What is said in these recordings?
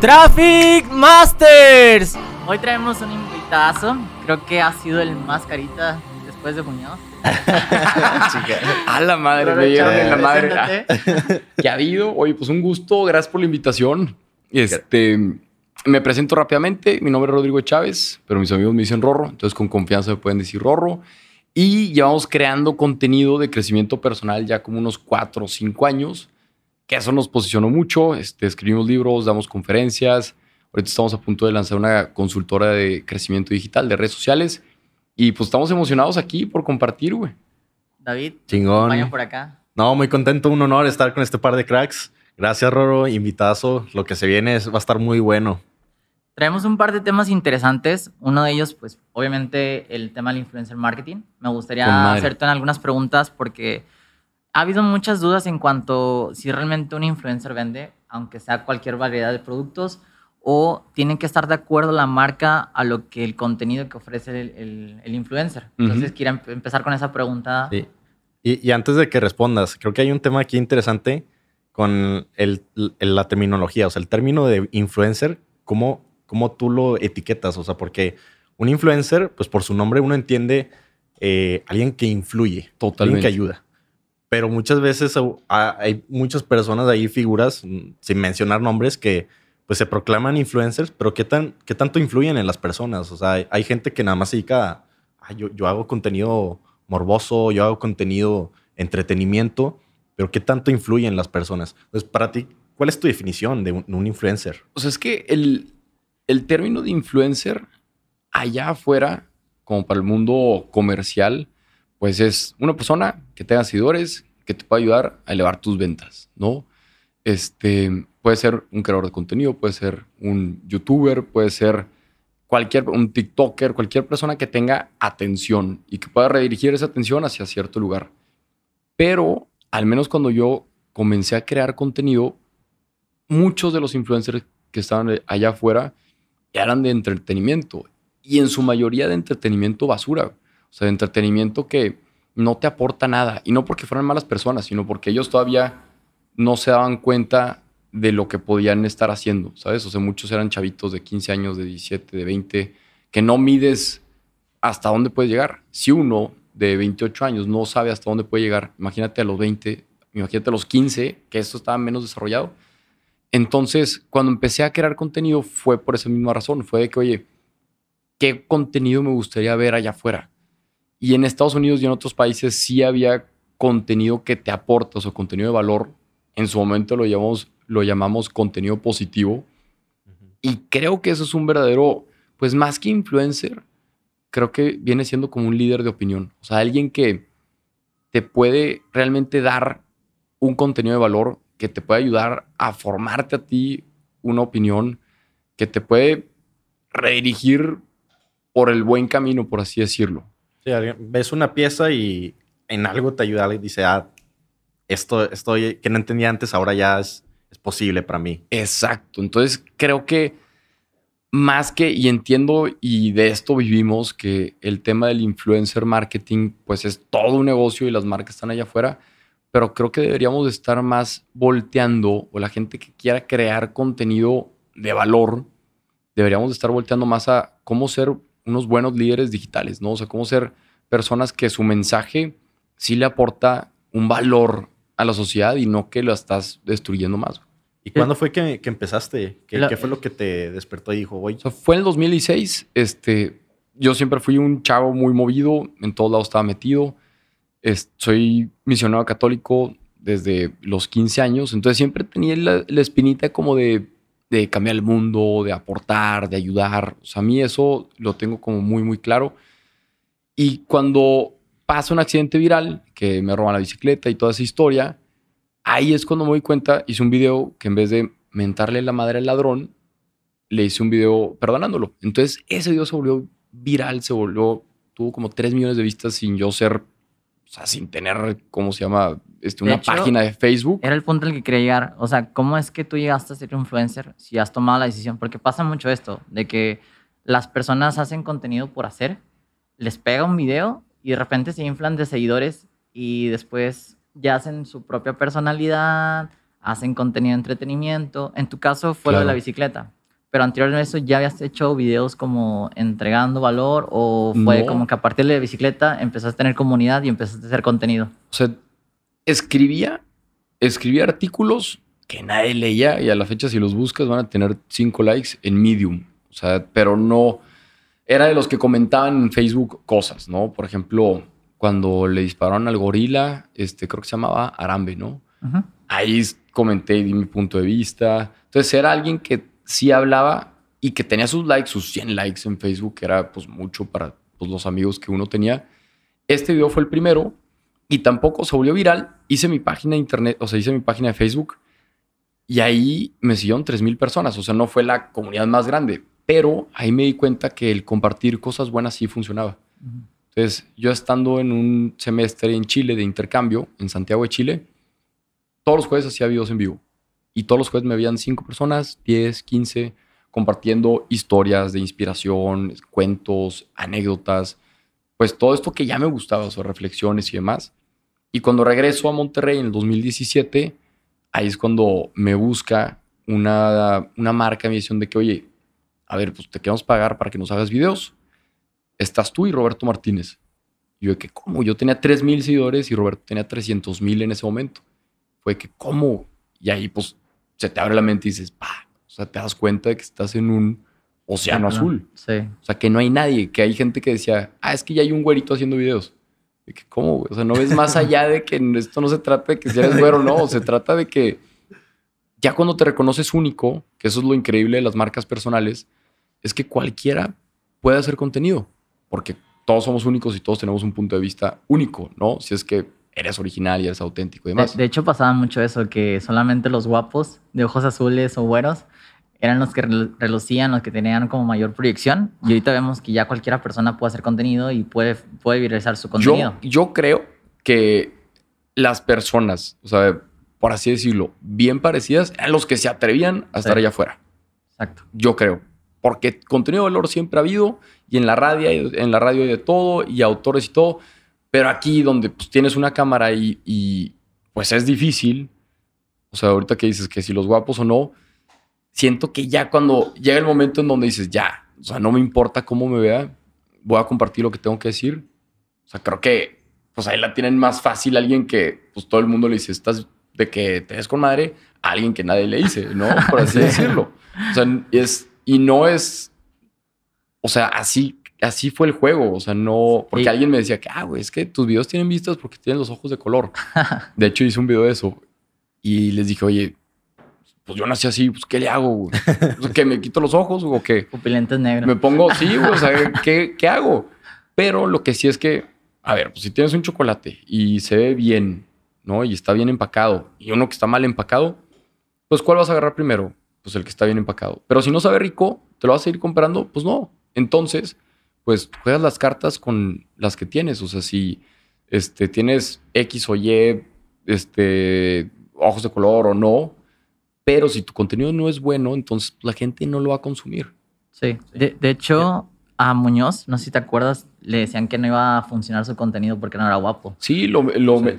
Traffic Masters. Hoy traemos un invitazo. Creo que ha sido el más carita después de Muñoz. a la madre, me la madre. ¿Qué ha habido? Oye, pues un gusto. Gracias por la invitación. Este, me presento rápidamente. Mi nombre es Rodrigo Chávez, pero mis amigos me dicen Rorro. Entonces, con confianza me pueden decir Rorro. Y llevamos creando contenido de crecimiento personal ya como unos cuatro o cinco años que eso nos posicionó mucho. Este, escribimos libros, damos conferencias. Ahorita estamos a punto de lanzar una consultora de crecimiento digital de redes sociales. Y pues estamos emocionados aquí por compartir, güey. David, chingón. por acá. No, muy contento, un honor estar con este par de cracks. Gracias, Roro, invitazo. Lo que se viene va a estar muy bueno. Traemos un par de temas interesantes. Uno de ellos, pues, obviamente, el tema del influencer marketing. Me gustaría hacerte algunas preguntas porque ha habido muchas dudas en cuanto si realmente un influencer vende, aunque sea cualquier variedad de productos, o tienen que estar de acuerdo la marca a lo que el contenido que ofrece el, influencer. Entonces, quiero empezar con esa pregunta. Sí. Y, antes de que respondas, creo que hay un tema aquí interesante con la terminología, o sea, el término de influencer, ¿cómo, ¿cómo tú lo etiquetas? O sea, porque un influencer, pues por su nombre uno entiende eh, alguien que influye, Totalmente. alguien que ayuda pero muchas veces hay muchas personas ahí, figuras, mm, sin mencionar nombres, que pues se proclaman influencers, pero ¿qué, tan, qué tanto influyen en las personas? O sea, hay, gente que nada más se dedica a, yo, yo hago contenido morboso, yo hago contenido entretenimiento, pero ¿qué tanto influye en las personas? Entonces, para ti, ¿cuál es tu definición de un, influencer? O sea, es que el, el término de influencer allá afuera, como para el mundo comercial, pues es una persona que tenga seguidores, que te pueda ayudar a elevar tus ventas, ¿no? Este, puede ser un creador de contenido, puede ser un youtuber, puede ser cualquier, un TikToker, cualquier persona que tenga atención y que pueda redirigir esa atención hacia cierto lugar. Pero, al menos cuando yo comencé a crear contenido, muchos de los influencers que estaban allá afuera eran de entretenimiento y en su mayoría de entretenimiento basura. O sea, de entretenimiento que no te aporta nada. Y no porque fueran malas personas, sino porque ellos todavía no se daban cuenta de lo que podían estar haciendo, ¿sabes? O sea, muchos eran chavitos de 15 años, de 17, de 20, que no mides hasta dónde puedes llegar. Si uno de 28 años no sabe hasta dónde puede llegar, imagínate a los 20, imagínate a los 15, que esto estaba menos desarrollado. Entonces, cuando empecé a crear contenido fue por esa misma razón, fue de que, oye, ¿qué contenido me gustaría ver allá afuera? Y en Estados Unidos y en otros países sí había contenido que te aporta, o contenido de valor. En su momento lo llamamos, lo llamamos contenido positivo. Y creo que eso es un verdadero, pues más que influencer, creo que viene siendo como un líder de opinión. O sea, alguien que te puede realmente dar un contenido de valor, que te puede ayudar a formarte a ti una opinión, que te puede redirigir por el buen camino, por así decirlo. Sí, ves una pieza y en algo te ayuda y dice, ah, esto, estoy que no entendía antes, ahora ya es, es posible para mí. Exacto. Entonces creo que más que, y entiendo, y de esto vivimos, que el tema del influencer marketing, pues es todo un negocio y las marcas están allá afuera, pero creo que deberíamos estar más volteando, o la gente que quiera crear contenido de valor, deberíamos estar volteando más a cómo ser unos buenos líderes digitales, ¿no? O sea, cómo ser personas que su mensaje sí le aporta un valor a la sociedad y no que lo estás destruyendo más. ¿Y cuándo fue que, empezaste? ¿Qué, fue lo que te despertó y dijo, güey? O sea, fue en el 2016. Este, yo siempre fui un chavo muy movido, en todos lados estaba metido. soy misionero católico desde los 15 años, entonces siempre tenía la espinita como de de cambiar el mundo, de aportar, de ayudar. O sea, a mí eso lo tengo como muy, muy claro. Y cuando pasa un accidente viral, que me roban la bicicleta y toda esa historia, ahí es cuando me doy cuenta, hice un video que en vez de mentarle la madre al ladrón, le hice un video perdonándolo. Entonces ese video se volvió viral, se volvió, tuvo como 3 millones de vistas sin yo ser, o sea, sin tener, ¿cómo se llama? Este, una página de Facebook. Era el punto al que quería llegar. O sea, ¿cómo es que tú llegaste a ser influencer si has tomado la decisión? Porque pasa mucho esto, de que las personas hacen contenido por hacer, les pega un video y de repente se inflan de seguidores y después ya hacen su propia personalidad, hacen contenido de entretenimiento. En tu caso fue lo de la bicicleta. Pero anterior a eso, ¿ya habías hecho videos como entregando valor o fue como que a partir de la bicicleta empezaste a tener comunidad y empezaste a hacer contenido? O sea, escribía, escribía artículos que nadie leía y a la fecha si los buscas van a tener cinco likes en Medium. O sea, pero no... Era de los que comentaban en Facebook cosas, ¿no? Por ejemplo, cuando le dispararon al gorila, este, creo que se llamaba Arambe, ¿no? Ahí comenté y di mi punto de vista. Entonces era alguien que sí hablaba y que tenía sus likes, sus 100 likes en Facebook, que era pues mucho para pues, los amigos que uno tenía. Este video fue el primero y tampoco se volvió viral. Hice mi página de internet, o sea, hice mi página de Facebook y ahí me siguieron 3.000 personas. O sea, no fue la comunidad más grande, pero ahí me di cuenta que el compartir cosas buenas sí funcionaba. Entonces, yo estando en un semestre en Chile de intercambio, en Santiago de Chile, todos los jueves hacía videos en vivo. Y todos los jueves me veían cinco personas, 10, 15, compartiendo historias de inspiración, cuentos, anécdotas, pues todo esto que ya me gustaba, o reflexiones y demás. Y cuando regreso a Monterrey en el 2017, ahí es cuando me busca una, una marca, mi decisión de que, oye, a ver, pues te queremos pagar para que nos hagas videos. Estás tú y Roberto Martínez. Y yo de que, ¿cómo? Yo tenía 3 mil seguidores y Roberto tenía 300 mil en ese momento. Fue que, ¿cómo? Y ahí, pues, se te abre la mente y dices, pa, o sea, te das cuenta de que estás en un océano azul. Sí. O sea, que no hay nadie, que hay gente que decía, ah, es que ya hay un güerito haciendo videos. Que, ¿cómo? O sea, no ves más allá de que esto no se trata de que si eres güero o no, se trata de que ya cuando te reconoces único, que eso es lo increíble de las marcas personales, es que cualquiera puede hacer contenido, porque todos somos únicos y todos tenemos un punto de vista único, ¿no? Si es que eres original y eres auténtico y demás. De, hecho, pasaba mucho eso, que solamente los guapos de ojos azules o güeros eran los que relucían, los que tenían como mayor proyección. Y ahorita vemos que ya cualquiera persona puede hacer contenido y puede, puede viralizar su contenido. Yo, yo creo que las personas, o sea, por así decirlo, bien parecidas, eran los que se atrevían a estar allá afuera. Exacto. Yo creo. Porque contenido de valor siempre ha habido y en la radio, en la radio hay de todo y autores y todo pero aquí donde pues, tienes una cámara y, pues es difícil, o sea, ahorita que dices que si los guapos o no, siento que ya cuando llega el momento en donde dices, ya, o sea, no me importa cómo me vea, voy a compartir lo que tengo que decir. O sea, creo que pues ahí la tienen más fácil alguien que pues todo el mundo le dice, estás de que te des con madre, a alguien que nadie le dice, ¿no? Por así decirlo. O sea, es, y no es, o sea, así así fue el juego. O sea, no. Porque alguien me decía que, ah, güey, es que tus videos tienen vistas porque tienen los ojos de color. de hecho, hice un video de eso y les dije, oye, pues yo nací así, pues ¿qué le hago, güey? ¿Que me quito los ojos o qué? Pupilentes negros. Me pongo, sí, güey, o sea, ¿qué, ¿qué hago? Pero lo que sí es que, a ver, pues si tienes un chocolate y se ve bien, ¿no? Y está bien empacado y uno que está mal empacado, pues ¿cuál vas a agarrar primero? Pues el que está bien empacado. Pero si no sabe rico, ¿te lo vas a ir comprando? Pues no. Entonces, pues juegas las cartas con las que tienes. O sea, si este, tienes X o Y, este, ojos de color o no, pero si tu contenido no es bueno, entonces la gente no lo va a consumir. Sí, de, hecho, a Muñoz, no sé si te acuerdas, le decían que no iba a funcionar su contenido porque no era guapo. Sí, lo,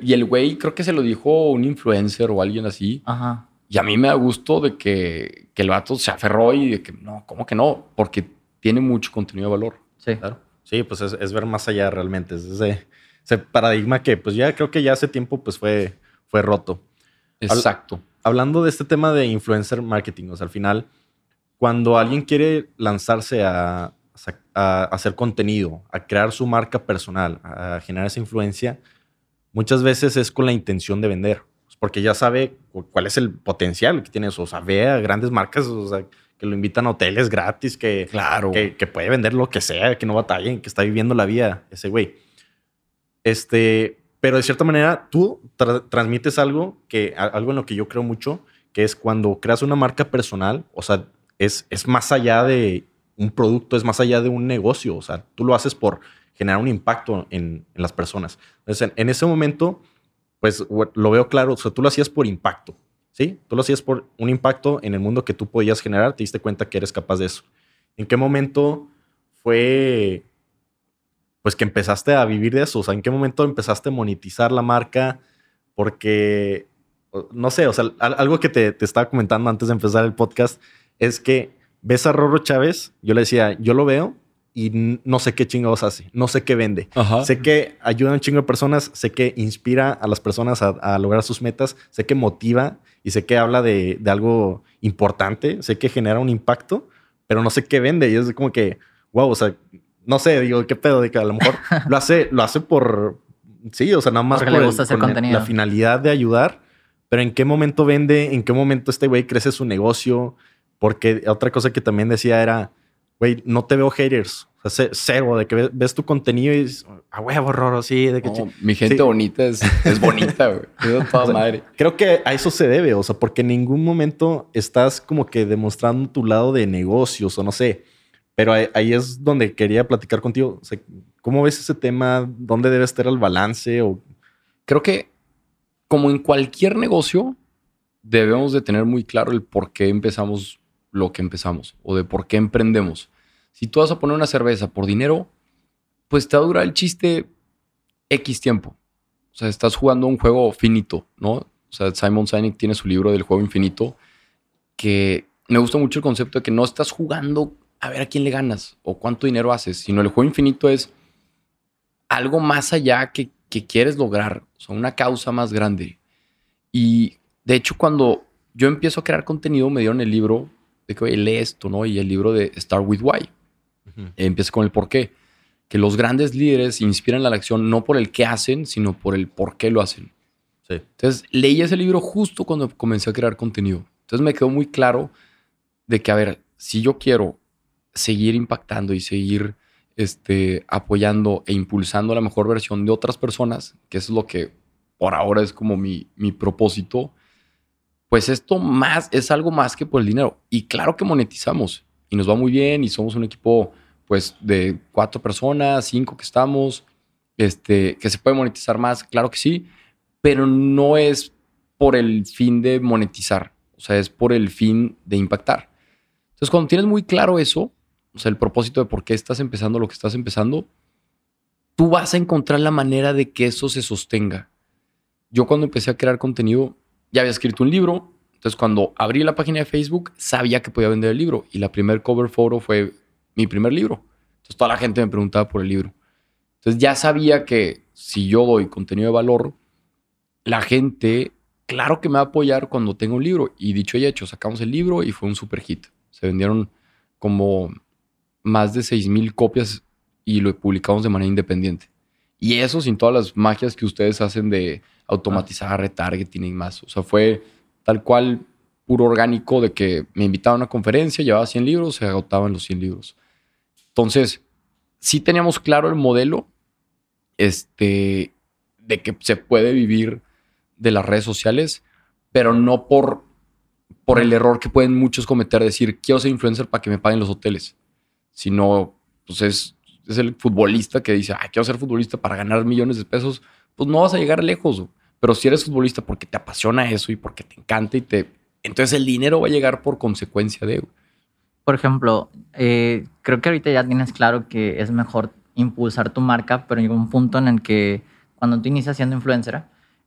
y el güey creo que se lo dijo un influencer o alguien así. Ajá. Y a mí me da gusto de que, que el vato se aferró y de que no, ¿cómo que no? Porque tiene mucho contenido de valor. Sí. Claro. Sí, pues es, ver más allá realmente. Es ese, ese, paradigma que pues ya creo que ya hace tiempo pues fue, fue roto. Exacto. Hablando de este tema de influencer marketing, o sea, al final, cuando alguien quiere lanzarse a, a, hacer contenido, a crear su marca personal, a generar esa influencia, muchas veces es con la intención de vender, pues, porque ya sabe cuál es el potencial que tiene eso, o sea, ve a grandes marcas, o sea, que lo invitan a hoteles gratis, que, claro. que, puede vender lo que sea, que no batallen, que está viviendo la vida ese güey. Este, pero de cierta manera tú transmites algo que algo en lo que yo creo mucho, que es cuando creas una marca personal, o sea, es, es más allá de un producto, es más allá de un negocio, o sea, tú lo haces por generar un impacto en, las personas. Entonces, en, en, ese momento, pues lo veo claro, o sea, tú lo hacías por impacto. ¿sí? Tú lo hacías por un impacto en el mundo que tú podías generar, te diste cuenta que eres capaz de eso. ¿En qué momento fue, pues, que empezaste a vivir de eso? O sea, ¿en qué momento empezaste a monetizar la marca? Porque no sé, o sea, algo que te, te estaba comentando antes de empezar el podcast es que ves a Roro Chávez, yo le decía, yo lo veo y no sé qué chingados hace, no sé qué vende. Sé que ayuda a un chingo de personas, sé que inspira a las personas a, lograr sus metas, sé que motiva y sé que habla de, algo importante, sé que genera un impacto, pero no sé qué vende. Y es como que, wow, o sea, no sé, digo, qué pedo, de que a lo mejor lo hace, lo hace por, sí, o sea, nada más por la finalidad de ayudar, pero en qué momento vende, en qué momento este güey crece su negocio, porque otra cosa que también decía era güey, no te veo haters. O sea, cero, de que ves, tu contenido y dices, a huevo, Roro, sí. De que mi gente bonita es, bonita, güey. toda madre. Creo que a eso se debe, o sea, porque en ningún momento estás como que demostrando tu lado de negocios o no sé. Pero ahí, es donde quería platicar contigo. O sea, ¿cómo ves ese tema? ¿Dónde debe estar el balance? O... Creo que, como en cualquier negocio, debemos de tener muy claro el por qué empezamos lo que empezamos o de por qué emprendemos. Si tú vas a poner una cerveza por dinero, pues te va a durar el chiste X tiempo. O sea, estás jugando un juego finito, ¿no? O sea, Simon Sinek tiene su libro del juego infinito, que me gusta mucho el concepto de que no estás jugando a ver a quién le ganas o cuánto dinero haces, sino el juego infinito es algo más allá que, que quieres lograr, o sea, una causa más grande. Y de hecho, cuando yo empiezo a crear contenido, me dieron el libro de que, lee esto, ¿no? Y el libro de Start with Why. Empieza con el por qué. Que los grandes líderes inspiran la acción no por el qué hacen, sino por el por qué lo hacen. Entonces, leí ese libro justo cuando comencé a crear contenido. Entonces, me quedó muy claro de que, a ver, si yo quiero seguir impactando y seguir este, apoyando e impulsando la mejor versión de otras personas, que es lo que por ahora es como mi, mi propósito, pues esto más es algo más que por el dinero. Y claro que monetizamos y nos va muy bien y somos un equipo pues de cuatro personas, cinco que estamos, este, que se puede monetizar más, claro que sí, pero no es por el fin de monetizar, o sea, es por el fin de impactar. Entonces, cuando tienes muy claro eso, o sea, el propósito de por qué estás empezando lo que estás empezando, tú vas a encontrar la manera de que eso se sostenga. Yo cuando empecé a crear contenido, ya había escrito un libro. Entonces, cuando abrí la página de Facebook, sabía que podía vender el libro. Y la primer cover photo fue mi primer libro. Entonces, toda la gente me preguntaba por el libro. Entonces, ya sabía que si yo doy contenido de valor, la gente, claro que me va a apoyar cuando tenga un libro. Y dicho y hecho, sacamos el libro y fue un super hit. Se vendieron como más de 6 mil copias y lo publicamos de manera independiente. Y eso sin todas las magias que ustedes hacen de automatizar, retargeting y más. O sea, fue tal cual puro orgánico de que me invitaban a una conferencia, llevaba 100 libros, se agotaban los 100 libros. Entonces, sí teníamos claro el modelo este, de que se puede vivir de las redes sociales, pero no por, por el error que pueden muchos cometer, decir, quiero ser influencer para que me paguen los hoteles, sino, pues es es el futbolista que dice, ah, quiero ser futbolista para ganar millones de pesos, pues no vas a llegar lejos. Pero si eres futbolista porque te apasiona eso y porque te encanta y te... Entonces el dinero va a llegar por consecuencia de... Por ejemplo, eh, creo que ahorita ya tienes claro que es mejor impulsar tu marca, pero llega un punto en el que cuando tú inicias siendo influencer,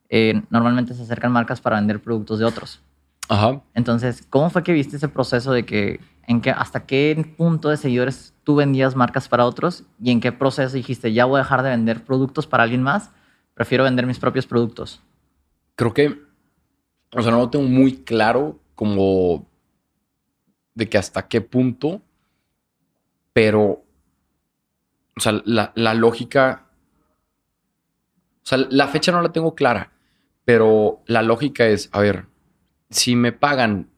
eh, normalmente se acercan marcas para vender productos de otros. Ajá. Entonces, ¿cómo fue que viste ese proceso de que, en qué, hasta qué punto de seguidores tú vendías marcas para otros y en qué proceso dijiste, ya voy a dejar de vender productos para alguien más, prefiero vender mis propios productos? Creo que, o sea, no lo tengo muy claro como de que hasta qué punto, pero, o sea, la, la lógica, o sea, la fecha no la tengo clara, pero la lógica es, a ver, si me pagan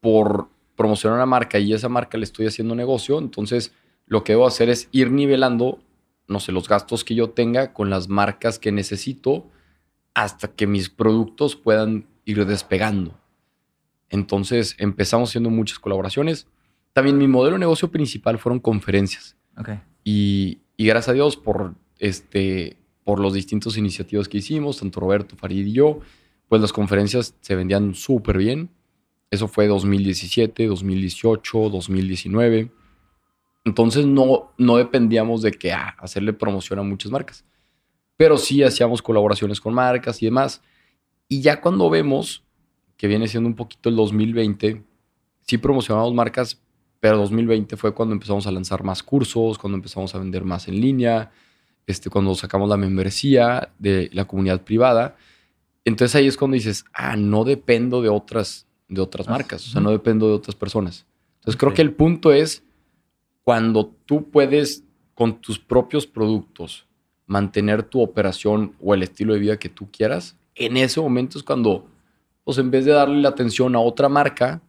por promocionar una marca y esa marca le estoy haciendo negocio, entonces lo que debo hacer es ir nivelando, no sé, los gastos que yo tenga con las marcas que necesito hasta que mis productos puedan ir despegando. Entonces empezamos haciendo muchas colaboraciones. También mi modelo de negocio principal fueron conferencias. Y, y, gracias a Dios por, este, por los distintos iniciativas que hicimos, tanto Roberto, Farid y yo, pues las conferencias se vendían súper bien. Eso fue 2017, 2018, 2019. Entonces no, no dependíamos de que ah, hacerle promoción a muchas marcas. Pero sí hacíamos colaboraciones con marcas y demás. Y ya cuando vemos que viene siendo un poquito el 2020, sí promocionamos marcas, pero 2020 fue cuando empezamos a lanzar más cursos, cuando empezamos a vender más en línea, este, cuando sacamos la membresía de la comunidad privada. Entonces ahí es cuando dices, ah, no dependo de otras, de otras ah, marcas, o sea, no dependo de otras personas. Entonces creo que el punto es cuando tú puedes con tus propios productos mantener tu operación o el estilo de vida que tú quieras, en ese momento es cuando, pues en vez de darle la atención a otra marca,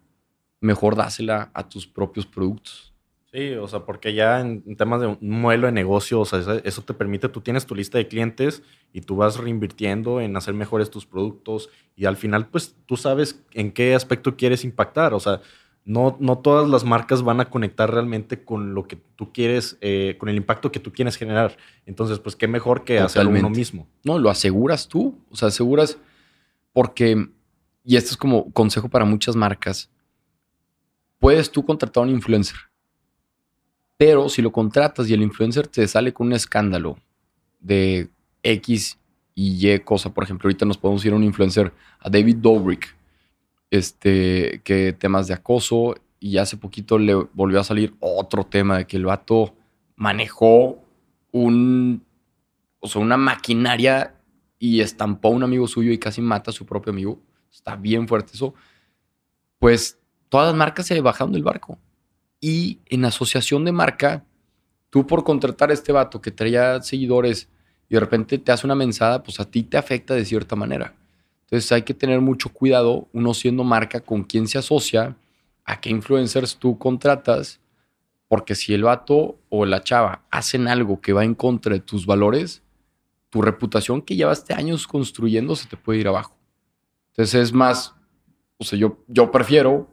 mejor dásela a tus propios productos. Sí, o sea, porque ya en, temas de un modelo de negocio, o sea, eso, te permite, tú tienes tu lista de clientes y tú vas reinvirtiendo en hacer mejores tus productos y al final, pues tú sabes en qué aspecto quieres impactar, o sea, no, no todas las marcas van a conectar realmente con lo que tú quieres, eh, con el impacto que tú quieres generar. Entonces, pues qué mejor que hacerlo uno mismo. No, lo aseguras tú, o sea, aseguras porque, y esto es como consejo para muchas marcas, puedes tú contratar a un influencer. Pero si lo contratas y el influencer te sale con un escándalo de X y Y cosa, por ejemplo, ahorita nos podemos ir a un influencer, a David Dobrik, este, que temas de acoso, y hace poquito le volvió a salir otro tema de que el vato manejó un, o sea, una maquinaria y estampó a un amigo suyo y casi mata a su propio amigo. Está bien fuerte eso. Pues todas las marcas se bajaron del barco. Y en asociación de marca, tú por contratar a este vato que traía seguidores y de repente te hace una mensada, pues a ti te afecta de cierta manera. Entonces hay que tener mucho cuidado, uno siendo marca, con quién se asocia, a qué influencers tú contratas, porque si el vato o la chava hacen algo que va en contra de tus valores, tu reputación que llevaste años construyendo se te puede ir abajo. Entonces es más, o sea, yo, yo prefiero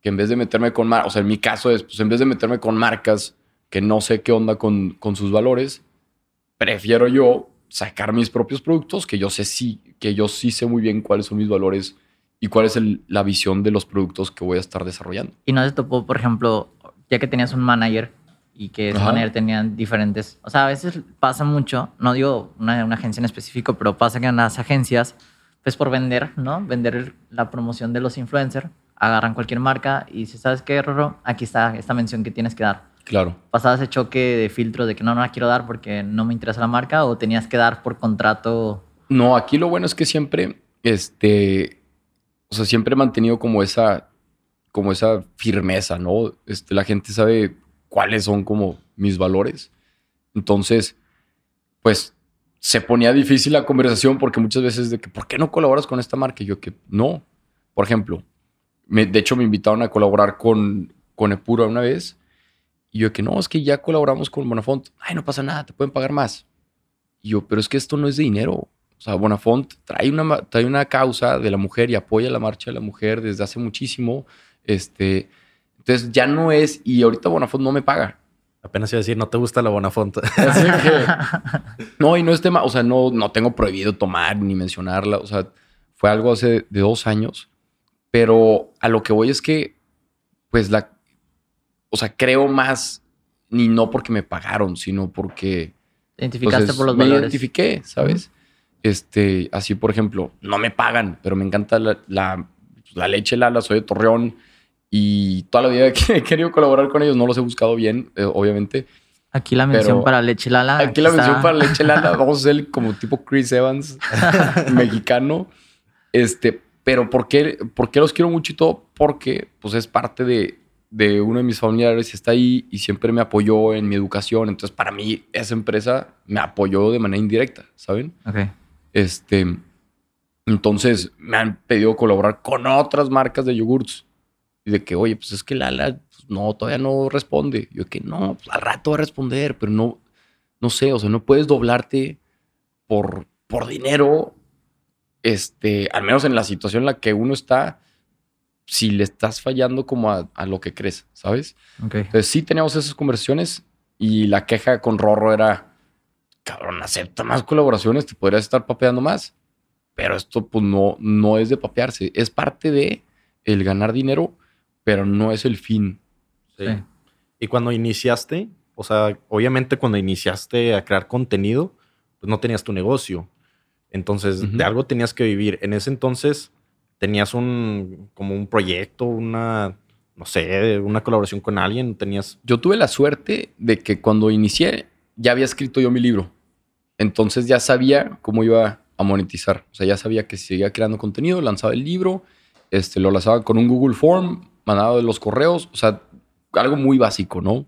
que en vez de meterme con marcas, o sea, en mi caso es, pues en vez de meterme con marcas que no sé qué onda con, con sus valores, prefiero yo sacar mis propios productos que yo sé sí, que yo sí sé muy bien cuáles son mis valores y cuál es la visión de los productos que voy a estar desarrollando. Y no te topó, por ejemplo, ya que tenías un manager y que ese manager tenían diferentes, o sea, a veces pasa mucho, no digo una, una agencia en específico, pero pasa que en las agencias, pues por vender, ¿no? Vender la promoción de los influencers, agarran cualquier marca y si ¿sabes qué, Roro? Aquí está esta mención que tienes que dar. Claro. ¿Pasabas ese choque de filtro de que no, no la quiero dar porque no me interesa la marca o tenías que dar por contrato? No, aquí lo bueno es que siempre, este, o sea, siempre he mantenido como esa, como esa firmeza, ¿no? Este, la gente sabe cuáles son como mis valores. Entonces, pues se ponía difícil la conversación porque muchas veces de que, ¿por qué no colaboras con esta marca? Y yo que no. Por ejemplo, de hecho, me invitaron a colaborar con, con Epura una vez. Y yo que no, es que ya colaboramos con Bonafont. Ay, no pasa nada, te pueden pagar más. Y yo, pero es que esto no es de dinero. O sea, Bonafont trae una, trae una causa de la mujer y apoya la marcha de la mujer desde hace muchísimo. Este, entonces ya no es, y ahorita Bonafont no me paga. Apenas iba a decir, no te gusta la Bonafont. no, y no es tema, o sea, no, no tengo prohibido tomar ni mencionarla. O sea, fue algo hace de dos años pero a lo que voy es que, pues la, o sea, creo más, ni no porque me pagaron, sino porque... Identificaste por los me valores. Me identifiqué, ¿sabes? Este, así, por ejemplo, no me pagan, pero me encanta la, la, leche Lala, soy de Torreón y toda la vida que he querido colaborar con ellos, no los he buscado bien, eh, obviamente. Aquí la mención para Leche Lala. Aquí, la mención para Leche Lala. Vamos a ser como tipo Chris Evans, mexicano. Este, pero ¿por qué, ¿por qué los quiero mucho y todo? Porque pues es parte de, de uno de mis familiares está ahí y siempre me apoyó en mi educación. Entonces, para mí, esa empresa me apoyó de manera indirecta, ¿saben? Ok. Este, entonces, me han pedido colaborar con otras marcas de yogurts. Y de que, oye, pues es que Lala pues, no, todavía no responde. Yo que no, pues al rato va a responder, pero no, no sé, o sea, no puedes doblarte por, por dinero este, al menos en la situación en la que uno está, si le estás fallando como a, lo que crees, ¿sabes? Entonces sí teníamos esas conversaciones y la queja con Rorro era, cabrón, acepta más colaboraciones, te podrías estar papeando más. Pero esto pues no, no es de papearse, es parte de el ganar dinero, pero no es el fin. sí. Y cuando iniciaste, o sea, obviamente cuando iniciaste a crear contenido, pues no tenías tu negocio. Entonces, de algo tenías que vivir. En ese entonces, tenías un, como un proyecto, una, no sé, una colaboración con alguien, tenías... Yo tuve la suerte de que cuando inicié ya había escrito yo mi libro. Entonces ya sabía cómo iba a monetizar. O sea, ya sabía que si seguía creando contenido, lanzaba el libro, este, lo lanzaba con un Google Form, mandaba de los correos, o sea, algo muy básico, ¿no?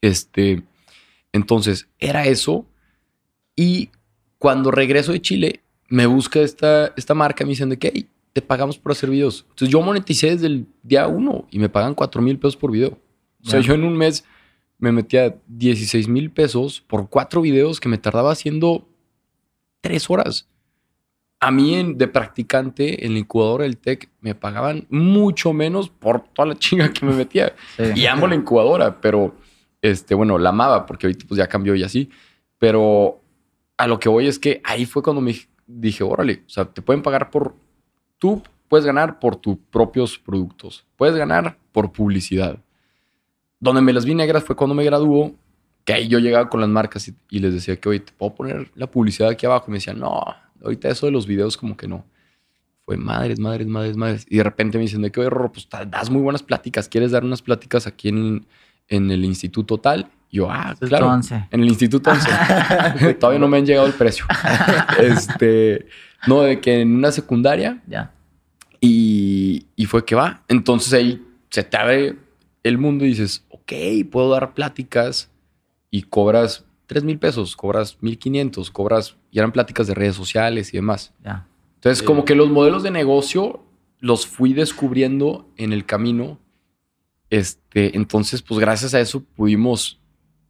Este, entonces, era eso. Y cuando regreso de Chile, me busca esta, esta marca, me dicen de que te pagamos por hacer videos. Entonces, yo moneticé desde el día uno y me pagan 4 mil pesos por video. O sea, yo en un mes me metía 16 mil pesos por cuatro videos que me tardaba haciendo tres horas. A mí de practicante en la incubadora del TEC me pagaban mucho menos por toda la chinga que me metía. Y amo la incubadora, pero este, bueno, la amaba porque ahorita pues ya cambió y así. Pero a lo que voy es que ahí fue cuando me dije, órale, o sea, te pueden pagar por, tú puedes ganar por tus propios productos, puedes ganar por publicidad. Donde me las vi negras fue cuando me graduó, que ahí yo llegaba con las marcas y, les decía que, oye, ¿te puedo poner la publicidad aquí abajo? Y me decían, no, ahorita eso de los videos como que no. Fue madres, madres, madres, madres. Y de repente me dicen, de que, oye, Rorro, pues das muy buenas pláticas, ¿quieres dar unas pláticas aquí en, en el instituto tal? Yo, ah, claro. En el instituto 11. Todavía no me han llegado el precio. este, no, de que en una secundaria. Ya. Y, y fue que va. Entonces ahí se te abre el mundo y dices, ok, puedo dar pláticas y cobras 3 mil pesos, cobras 1500, cobras, y eran pláticas de redes sociales y demás. Ya. Entonces, como que los modelos de negocio los fui descubriendo en el camino. Este, entonces, pues gracias a eso pudimos,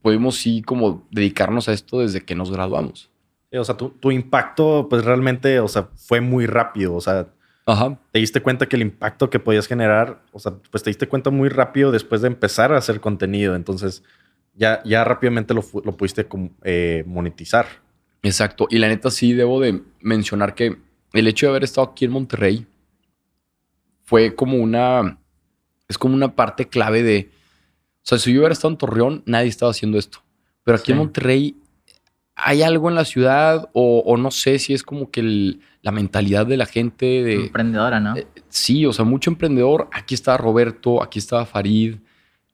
pudimos sí como dedicarnos a esto desde que nos graduamos. o sea, tu, tu, impacto, pues realmente, o sea, fue muy rápido. O sea, te diste cuenta que el impacto que podías generar, o sea, pues te diste cuenta muy rápido después de empezar a hacer contenido. Entonces, ya, ya rápidamente lo, lo pudiste eh, monetizar. Exacto. Y la neta sí debo de mencionar que el hecho de haber estado aquí en Monterrey fue como una, es como una parte clave de, o sea, si yo hubiera estado en Torreón, nadie estaba haciendo esto. Pero aquí en Monterrey hay algo en la ciudad o, no sé si es como que la mentalidad de la gente de... Emprendedora, ¿no? Eh, sí, o sea, mucho emprendedor. Aquí estaba Roberto, aquí estaba Farid.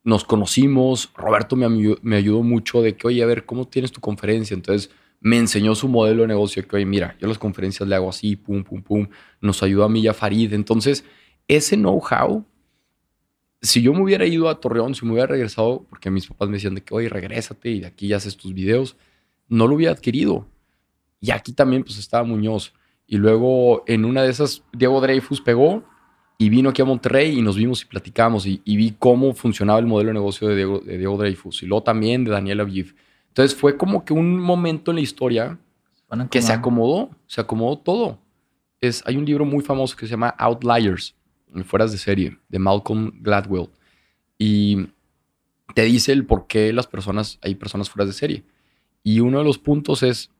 Nos conocimos. Roberto me, me ayudó mucho de que, oye, a ver, ¿cómo tienes tu conferencia? Entonces me enseñó su modelo de negocio que, oye, mira, yo las conferencias le hago así, pum, pum, pum. Nos ayudó a mí y a Farid. Entonces, ese know-how, si yo me hubiera ido a Torreón, si me hubiera regresado, porque mis papás me decían de que, oye, regrésate y de aquí ya haces tus videos no lo hubiera adquirido. Y aquí también pues estaba Muñoz. Y luego en una de esas, Diego Dreyfus pegó y vino aquí a Monterrey y nos vimos y platicamos y, vi cómo funcionaba el modelo de negocio de Diego, de Diego Dreyfus y luego también de Daniel Aviv. Entonces fue como que un momento en la historia que se acomodó, se acomodó todo. Es, hay un libro muy famoso que se llama Outliers, fueras de serie, de Malcolm Gladwell. Y te dice el por qué las personas, hay personas fuera de serie. Y uno de los puntos es,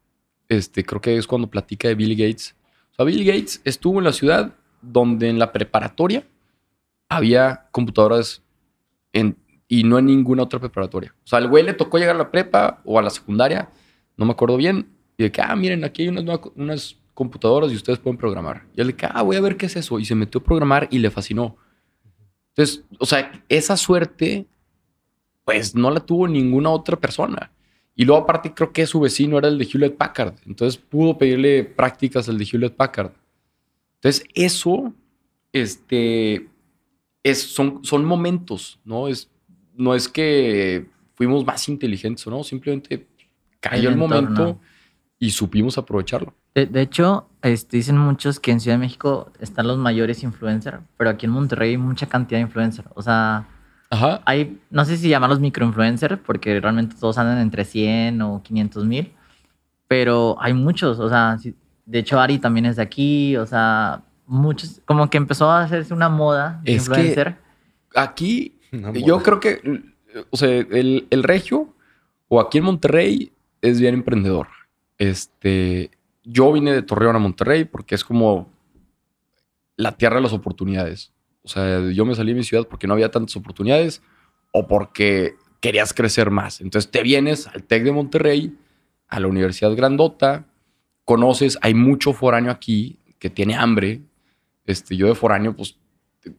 este, creo que es cuando platica de Bill Gates. O sea, Bill Gates estuvo en la ciudad donde en la preparatoria había computadoras en, y no en ninguna otra preparatoria. O sea, al güey le tocó llegar a la prepa o a la secundaria, no me acuerdo bien, y de que, ah, miren, aquí hay unas, unas computadoras y ustedes pueden programar. Y él que, ah, voy a ver qué es eso. Y se metió a programar y le fascinó. Entonces, o sea, esa suerte, pues no la tuvo ninguna otra persona. Y luego aparte creo que su vecino era el de Hewlett Packard. Entonces pudo pedirle prácticas al de Hewlett Packard. Entonces eso, este, es, son, son momentos, ¿no? Es, no es que fuimos más inteligentes o no, simplemente cayó el, momento y supimos aprovecharlo. De, hecho, este, dicen muchos que en Ciudad de México están los mayores influencers, pero aquí en Monterrey hay mucha cantidad de influencers. O sea, Ajá. Hay, no sé si llamarlos microinfluencers, porque realmente todos andan entre 100 o 500 mil, pero hay muchos, o sea, de hecho Ari también es de aquí, o sea, muchos, como que empezó a hacerse una moda de influencer. aquí, yo creo que, o sea, el, el regio, o aquí en Monterrey, es bien emprendedor. Este, yo vine de Torreón a Monterrey porque es como la tierra de las oportunidades. O sea, yo me salí de mi ciudad porque no había tantas oportunidades o porque querías crecer más. Entonces te vienes al TEC de Monterrey, a la Universidad Grandota, conoces, hay mucho foráneo aquí que tiene hambre, Este, yo de foráneo, pues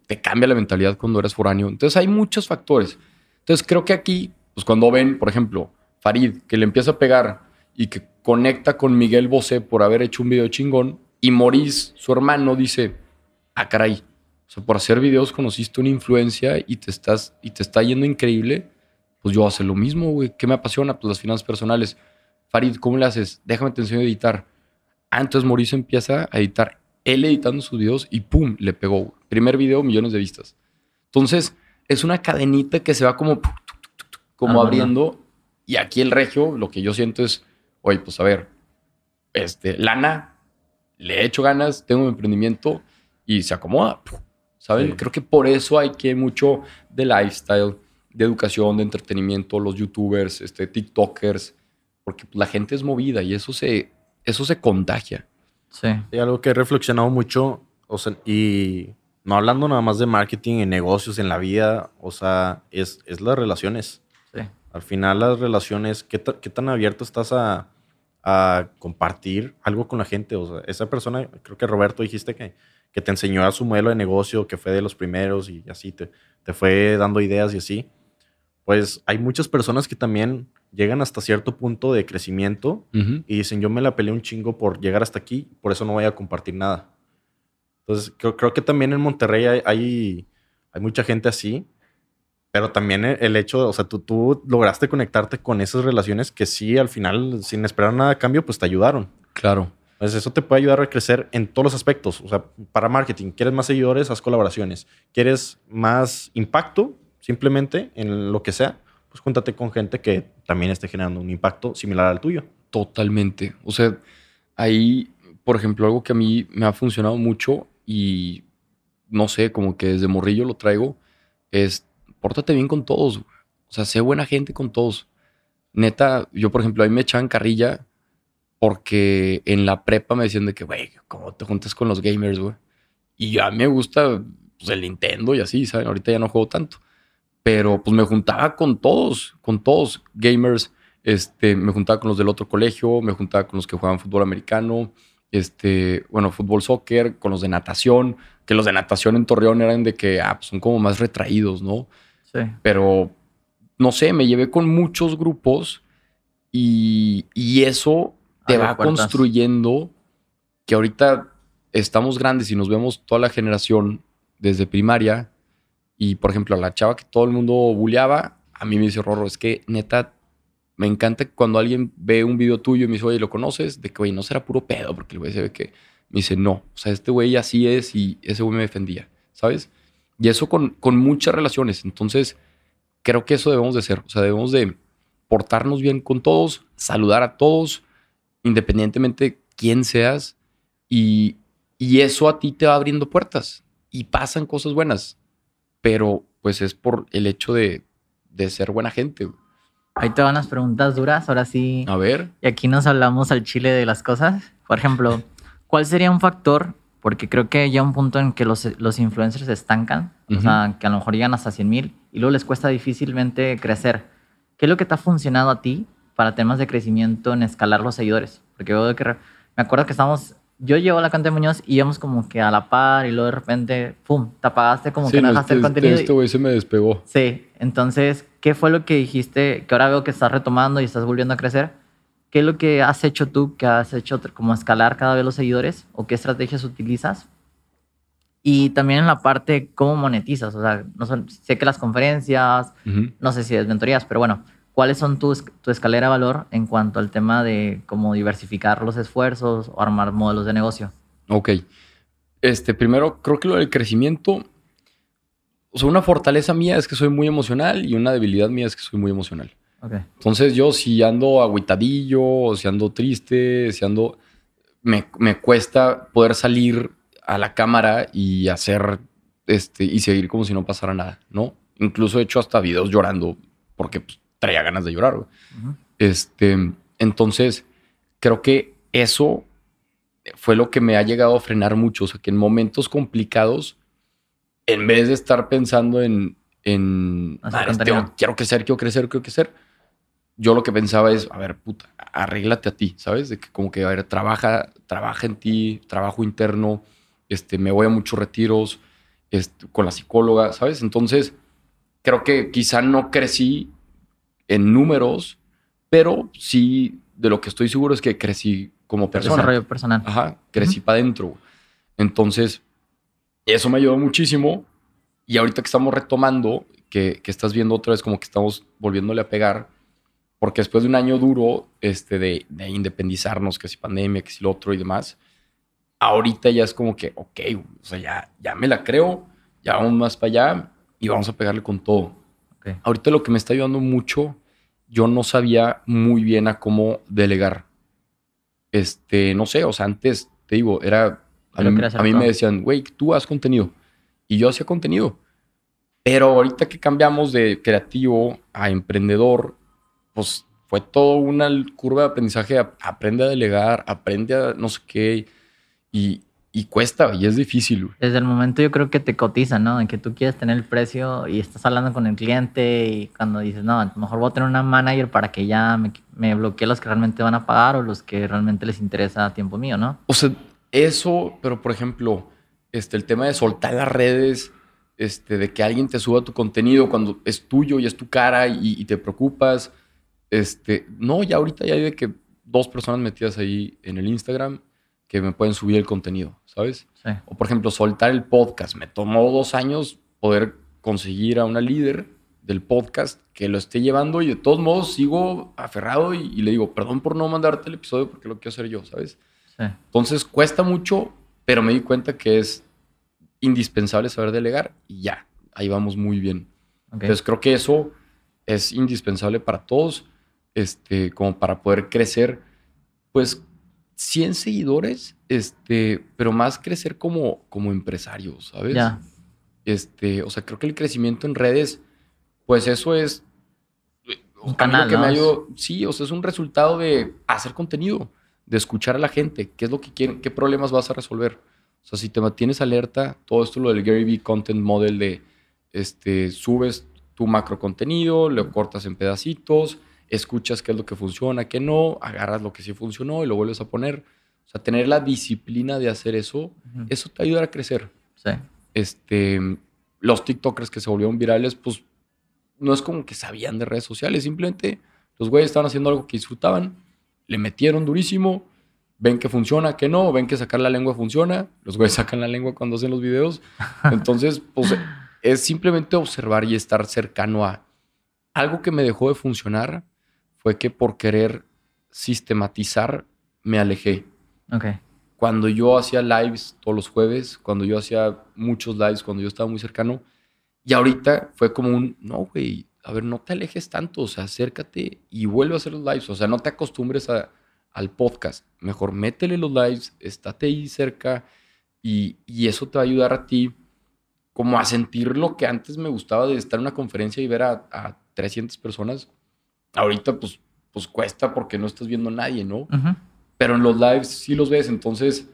te, cambia la mentalidad cuando eres foráneo. Entonces hay muchos factores. Entonces creo que aquí, pues cuando ven, por ejemplo, Farid, que le empieza a pegar y que conecta con Miguel Bosé por haber hecho un video chingón, y Maurice, su hermano, dice, ah, caray, o sea, por hacer videos conociste una influencia y te, estás, y te está yendo increíble, pues yo hago lo mismo, güey. ¿Qué me apasiona? Pues las finanzas personales. Farid, ¿cómo le haces? Déjame te enseño a editar. Ah, entonces Mauricio empieza a editar él editando sus videos y ¡pum! le pegó. Primer video, millones de vistas. Entonces, es una cadenita que se va como, como abriendo. Y aquí el regio, lo que yo siento es, oye, pues a ver, este, lana, le he hecho ganas, tengo un emprendimiento y se acomoda. ¿Saben? Creo que por eso hay que mucho de lifestyle, de educación, de entretenimiento, los youtubers, este, TikTokers, porque la gente es movida y eso se, eso se contagia. Sí. Y algo que he reflexionado mucho, o sea, y no hablando nada más de marketing en negocios, en la vida, o sea, es, es las relaciones. Sí. Al final las relaciones, ¿qué, qué tan abierto estás a, a, compartir algo con la gente? O sea, esa persona, creo que Roberto dijiste que, que te enseñó a su modelo de negocio, que fue de los primeros y así te, te fue dando ideas y así. Pues hay muchas personas que también llegan hasta cierto punto de crecimiento y dicen, yo me la peleé un chingo por llegar hasta aquí, por eso no voy a compartir nada. Entonces, creo, creo que también en Monterrey hay, hay, mucha gente así, pero también el hecho, o sea, tú, tú lograste conectarte con esas relaciones que sí, al final, sin esperar nada a cambio, pues te ayudaron. Claro. Entonces, eso te puede ayudar a crecer en todos los aspectos. O sea, para marketing, ¿quieres más seguidores? Haz colaboraciones. ¿Quieres más impacto? Simplemente en lo que sea pues júntate con gente que también esté generando un impacto similar al tuyo. Totalmente. O sea, ahí, por ejemplo, algo que a mí me ha funcionado mucho y no sé, como que desde morrillo lo traigo, es pórtate bien con todos. O sea, sé buena gente con todos. Neta, yo, por ejemplo, ahí me echaban carrilla porque en la prepa me decían de que, güey, ¿cómo te juntas con los gamers, güey? Y a mí me gusta pues, el Nintendo y así, ¿saben? Ahorita ya no juego tanto pero pues me juntaba con todos, con todos gamers. Este, me juntaba con los del otro colegio, me juntaba con los que jugaban fútbol americano, este, bueno, fútbol soccer, con los de natación, que los de natación en Torreón eran de que ah, pues son como más retraídos, ¿no? Sí. Pero, no sé, me llevé con muchos grupos y, y eso te va construyendo que ahorita estamos grandes y nos vemos toda la generación desde primaria y por ejemplo, la chava que todo el mundo bulleaba, a mí me dice Rorro, es que neta, me encanta cuando alguien ve un video tuyo y me dice, oye, ¿lo conoces? De que, güey, no será puro pedo, porque el güey se ve que me dice, no, o sea, este güey así es y ese güey me defendía, ¿sabes? Y eso con, con muchas relaciones. Entonces, creo que eso debemos de ser. O sea, debemos de portarnos bien con todos, saludar a todos, independientemente de quién seas. Y, y eso a ti te va abriendo puertas. Y pasan cosas buenas pero pues es por el hecho de, ser buena gente. Ahí te van las preguntas duras, ahora sí. A ver. Y aquí nos hablamos al chile de las cosas. Por ejemplo, ¿cuál sería un factor? Porque creo que ya un punto en que los, los influencers se estancan, o sea, que a lo mejor llegan hasta 100 mil y luego les cuesta difícilmente crecer. ¿Qué es lo que te ha funcionado a ti para temas de crecimiento en escalar los seguidores? Porque yo que me acuerdo que estábamos yo llevo la cantidad de Muñoz y íbamos como que a la par y luego de repente, ¡pum! Te apagaste como que no dejaste el contenido. Este güey se me despegó. Sí, entonces, ¿qué fue lo que dijiste? Que ahora veo que estás retomando y estás volviendo a crecer. ¿Qué es lo que has hecho tú, que has hecho como escalar cada vez los seguidores? ¿O qué estrategias utilizas? Y también en la parte, ¿cómo monetizas? O sea, no sé que las conferencias, no sé si es mentorías, pero bueno, ¿Cuáles son tu, tu escalera de valor en cuanto al tema de cómo diversificar los esfuerzos o armar modelos de negocio? Ok. Este, primero, creo que lo del crecimiento, o sea, una fortaleza mía es que soy muy emocional y una debilidad mía es que soy muy emocional. Okay. Entonces yo si ando agüitadillo, o si ando triste, si ando... Me, me, cuesta poder salir a la cámara y hacer este y seguir como si no pasara nada, ¿no? Incluso he hecho hasta videos llorando porque pues, traía ganas de llorar, Este, entonces, creo que eso fue lo que me ha llegado a frenar mucho. O sea, que en momentos complicados, en vez de estar pensando en, en este, quiero crecer, quiero crecer, quiero crecer, yo lo que pensaba es, a ver, puta, arréglate a ti, ¿sabes? De que como que, a ver, trabaja, trabaja en ti, trabajo interno, este, me voy a muchos retiros este, con la psicóloga, ¿sabes? Entonces, creo que quizá no crecí en números, pero sí de lo que estoy seguro es que crecí como persona. Desarrollo personal. Ajá, crecí para adentro. Entonces, eso me ayudó muchísimo. Y ahorita que estamos retomando, que, que, estás viendo otra vez como que estamos volviéndole a pegar, porque después de un año duro este, de, de independizarnos, que si pandemia, que si lo otro y demás, ahorita ya es como que, ok, o sea, ya, ya me la creo, ya vamos más para allá y vamos a pegarle con todo. Ahorita lo que me está ayudando mucho, yo no sabía muy bien a cómo delegar. Este, no sé, o sea, antes, te digo, era, a mí, me decían, güey, tú haz contenido. Y yo hacía contenido. Pero ahorita que cambiamos de creativo a emprendedor, pues fue todo una curva de aprendizaje. Aprende a delegar, aprende a no sé qué. Y, y cuesta y es difícil. Desde el momento yo creo que te cotiza, ¿no? En que tú quieres tener el precio y estás hablando con el cliente y cuando dices, no, a lo mejor voy a tener una manager para que ya me, me bloquee los que realmente van a pagar o los que realmente les interesa a tiempo mío, ¿no? O sea, eso, pero por ejemplo, este, el tema de soltar las redes, este, de que alguien te suba tu contenido cuando es tuyo y es tu cara y, te preocupas. Este, no, ya ahorita ya hay de que dos personas metidas ahí en el Instagram que me pueden subir el contenido, ¿sabes? Sí. O por ejemplo, soltar el podcast. Me tomó dos años poder conseguir a una líder del podcast que lo esté llevando y de todos modos sigo aferrado y, le digo, perdón por no mandarte el episodio porque lo quiero hacer yo, ¿sabes? Sí. Entonces cuesta mucho, pero me di cuenta que es indispensable saber delegar y ya, ahí vamos muy bien. Entonces creo que eso es indispensable para todos, este, como para poder crecer, pues 100 seguidores, este, pero más crecer como, como empresario, ¿sabes? Ya. Este, o sea, creo que el crecimiento en redes, pues eso es un canal que me ayudó. Sí, o sea, es un resultado de hacer contenido, de escuchar a la gente, qué es lo que quieren, qué problemas vas a resolver. O sea, si te mantienes alerta, todo esto lo del Gary Vee Content Model de, este, subes tu macro contenido, lo cortas en pedacitos, escuchas qué es lo que funciona, qué no, agarras lo que sí funcionó y lo vuelves a poner. O sea, tener la disciplina de hacer eso, eso te ayuda a crecer. Sí. Este, los TikTokers que se volvieron virales, pues no es como que sabían de redes sociales, simplemente los güeyes estaban haciendo algo que disfrutaban, le metieron durísimo, ven que funciona, que no, ven que sacar la lengua funciona, los güeyes sacan la lengua cuando hacen los videos. Entonces, pues es simplemente observar y estar cercano a algo que me dejó de funcionar fue que por querer sistematizar me alejé. Okay. Cuando yo hacía lives todos los jueves, cuando yo hacía muchos lives, cuando yo estaba muy cercano, y ahorita fue como un, no, güey, a ver, no te alejes tanto, o sea, acércate y vuelve a hacer los lives, o sea, no te acostumbres al podcast, mejor métele los lives, estate ahí cerca y, eso te va a ayudar a ti como a sentir lo que antes me gustaba de estar en una conferencia y ver a, a 300 personas ahorita pues, pues cuesta porque no estás viendo a nadie, ¿no? Pero en los lives sí los ves, entonces